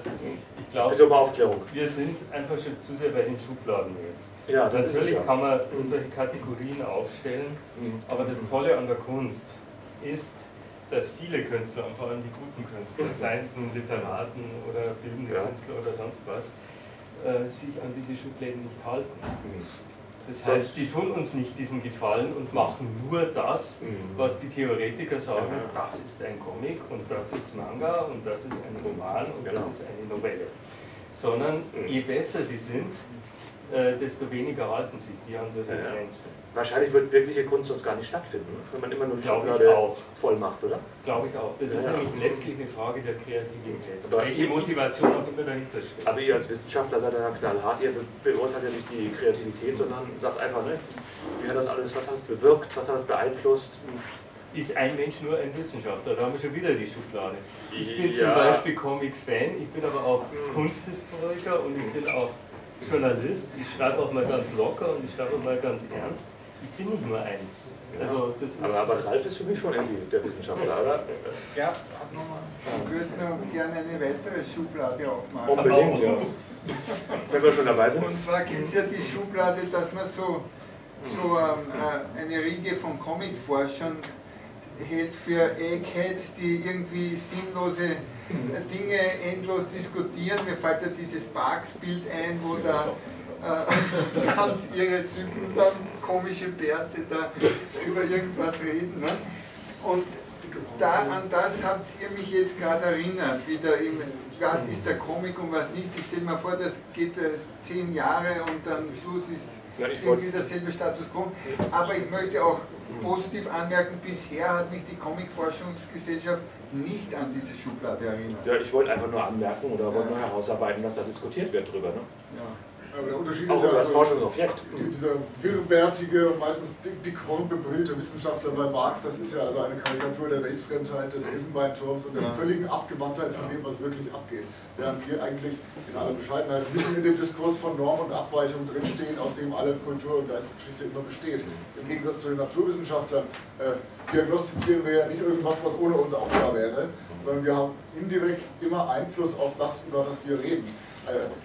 ich glaube, bitte um Aufklärung. Wir sind einfach schon zu sehr bei den Schubladen jetzt. Ja, das Natürlich ja. kann man mhm. solche Kategorien aufstellen, mhm. aber das Tolle an der Kunst ist, dass viele Künstler, und vor allem die guten Künstler, mhm. seien es nun Literaten oder bildende ja. Künstler oder sonst was, äh, sich an diese Schubläden nicht halten. Mhm. Das heißt, die tun uns nicht diesen Gefallen und machen nur das, mhm. was die Theoretiker sagen, das ist ein Comic und das ist Manga und das ist ein Roman und das genau. ist eine Novelle. Sondern mhm. je besser die sind, äh, desto weniger halten sich die an solche ja, Grenzen. Wahrscheinlich wird wirkliche Kunst sonst gar nicht stattfinden, wenn man immer nur die Schublade voll macht, oder? Glaube ich auch. Das ja, ist nämlich letztlich eine Frage der Kreativität. Aber welche Motivation auch immer dahinter steht. Aber ihr als Wissenschaftler seid ja knallhart, ihr beurteilt ja nicht die Kreativität, sondern sagt einfach, ne, wie hat das alles, was hat es bewirkt, was hat es beeinflusst? Ist ein Mensch nur ein Wissenschaftler? Da haben wir schon wieder die Schublade. Ich bin ja. zum Beispiel Comic-Fan, ich bin aber auch hm. Kunsthistoriker und ich bin auch Journalist, ich schreibe auch mal ganz locker und ich schreibe auch mal ganz ernst. Ich bin nicht nur eins. Also das ist aber, aber Ralf ist für mich schon irgendwie der Wissenschaftler, oder? Ja. Ich würde noch gerne eine weitere Schublade aufmachen. Unbedingt, ja. Wenn wir schon dabei sind. Und zwar gibt es ja die Schublade, dass man so, so ähm, äh, eine Riege von Comicforschern hält für Eggheads, die irgendwie sinnlose Dinge endlos diskutieren. Mir fällt ja dieses Parks-Bild ein, wo da äh, ganz ihre Typen dann komische Bärte da über irgendwas reden. Ne? Und da, an das habt ihr mich jetzt gerade erinnert, wieder im, was ist der Comic und was nicht. Ich stelle mir vor, das geht äh, zehn Jahre und dann Schluss ist irgendwie derselbe Status quo. Aber ich möchte auch positiv anmerken, bisher hat mich die Comic-Forschungsgesellschaft nicht an diese Schublade erinnert. Ja, ich wollte einfach nur anmerken oder wollte nur herausarbeiten, dass da diskutiert wird drüber. Ne? Ja. Aber der Unterschied auch ist ja als also, Forschungsobjekt. Dieser wirrbärtige und meistens dickhorn bebrillte Wissenschaftler bei Marx, das ist ja also eine Karikatur der Weltfremdheit, des Elfenbeinturms und der völligen Abgewandtheit von dem, was wirklich abgeht. Während wir eigentlich in aller Bescheidenheit mitten in dem Diskurs von Norm und Abweichung drinstehen, auf dem alle Kultur- und Geistesgeschichte immer besteht. Im Gegensatz zu den Naturwissenschaftlern äh, diagnostizieren wir ja nicht irgendwas, was ohne uns auch da wäre, sondern wir haben indirekt immer Einfluss auf das, über das wir reden.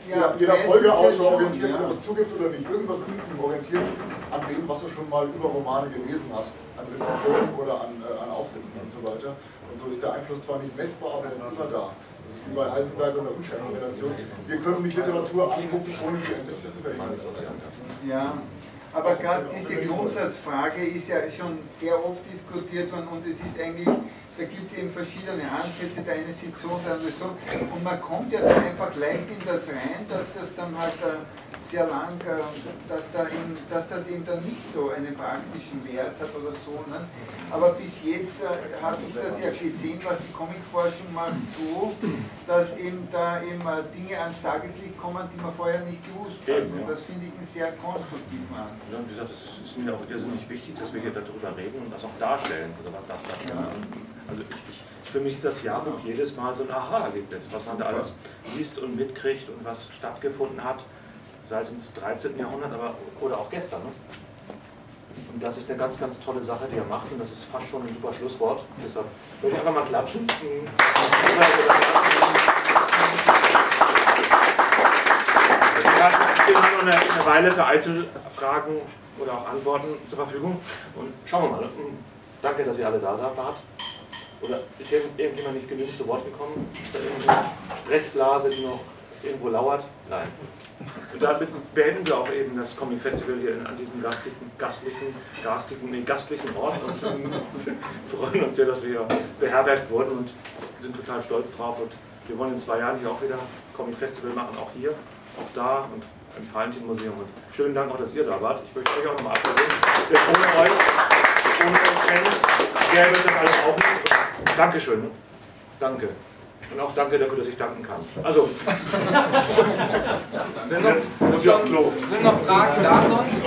Ja, jeder Folgeautor orientiert sich, ob es zugibt oder nicht. Irgendwas ihm orientiert sich an dem, was er schon mal über Romane gelesen hat, an Rezensionen oder an, äh, an Aufsätzen und so weiter. Und so ist der Einfluss zwar nicht messbar, aber er ist immer da. Das ist wie bei Heisenberg und der Unschärferelation. Wir können die Literatur angucken, ohne sie ein bisschen zu verändern. Ja. Aber gerade diese Grundsatzfrage ist ja schon sehr oft diskutiert worden und es ist eigentlich da gibt es eben verschiedene Ansätze, der eine sieht so und der andere so. Und man kommt ja dann einfach leicht in das rein, dass das dann halt äh, sehr lang, äh, dass, da eben, dass das eben dann nicht so einen praktischen Wert hat oder so. Ne? Aber bis jetzt äh, habe ich das ja gesehen, was die Comicforschung macht, so, dass eben da eben Dinge ans Tageslicht kommen, die man vorher nicht gewusst hat. Und das finde ich einen sehr konstruktiven Ansatz. Ja, wie gesagt, es ist mir auch irrsinnig wichtig, dass wir hier darüber reden und das auch darstellen, also was da stattfindet. Also ich, für mich ist das Jahrbuch jedes Mal so ein Aha-Erlebnis, was man da alles liest und mitkriegt und was stattgefunden hat, sei es im 13. Jahrhundert aber, oder auch gestern. Ne? Und das ist eine ganz, ganz tolle Sache, die er macht und das ist fast schon ein super Schlusswort. Deshalb würde ich einfach mal klatschen. Wir stehen noch eine, eine Weile für Einzelfragen oder auch Antworten zur Verfügung. Und schauen wir mal. Danke, dass ihr alle da seid. Oder ist irgendjemand nicht genügend zu Wort gekommen? Ist da irgendeine Sprechblase, die noch irgendwo lauert? Nein. Und damit beenden wir auch eben das Comic Festival hier an diesem gastlichen, gastlichen, gastlichen, nee, gastlichen Ort und freuen uns sehr, dass wir hier beherbergt wurden und sind total stolz drauf. Und wir wollen in zwei Jahren hier auch wieder Comic Festival machen, auch hier, auch da und im Valentin Museum. Und schönen Dank auch, dass ihr da wart. Ich möchte euch auch nochmal applaudieren. Ohne euch, ohne Fans, gäbe es das alles auch nicht. Dankeschön. Danke. Und auch danke dafür, dass ich danken kann. Also. sind, noch, sind noch Fragen da sonst?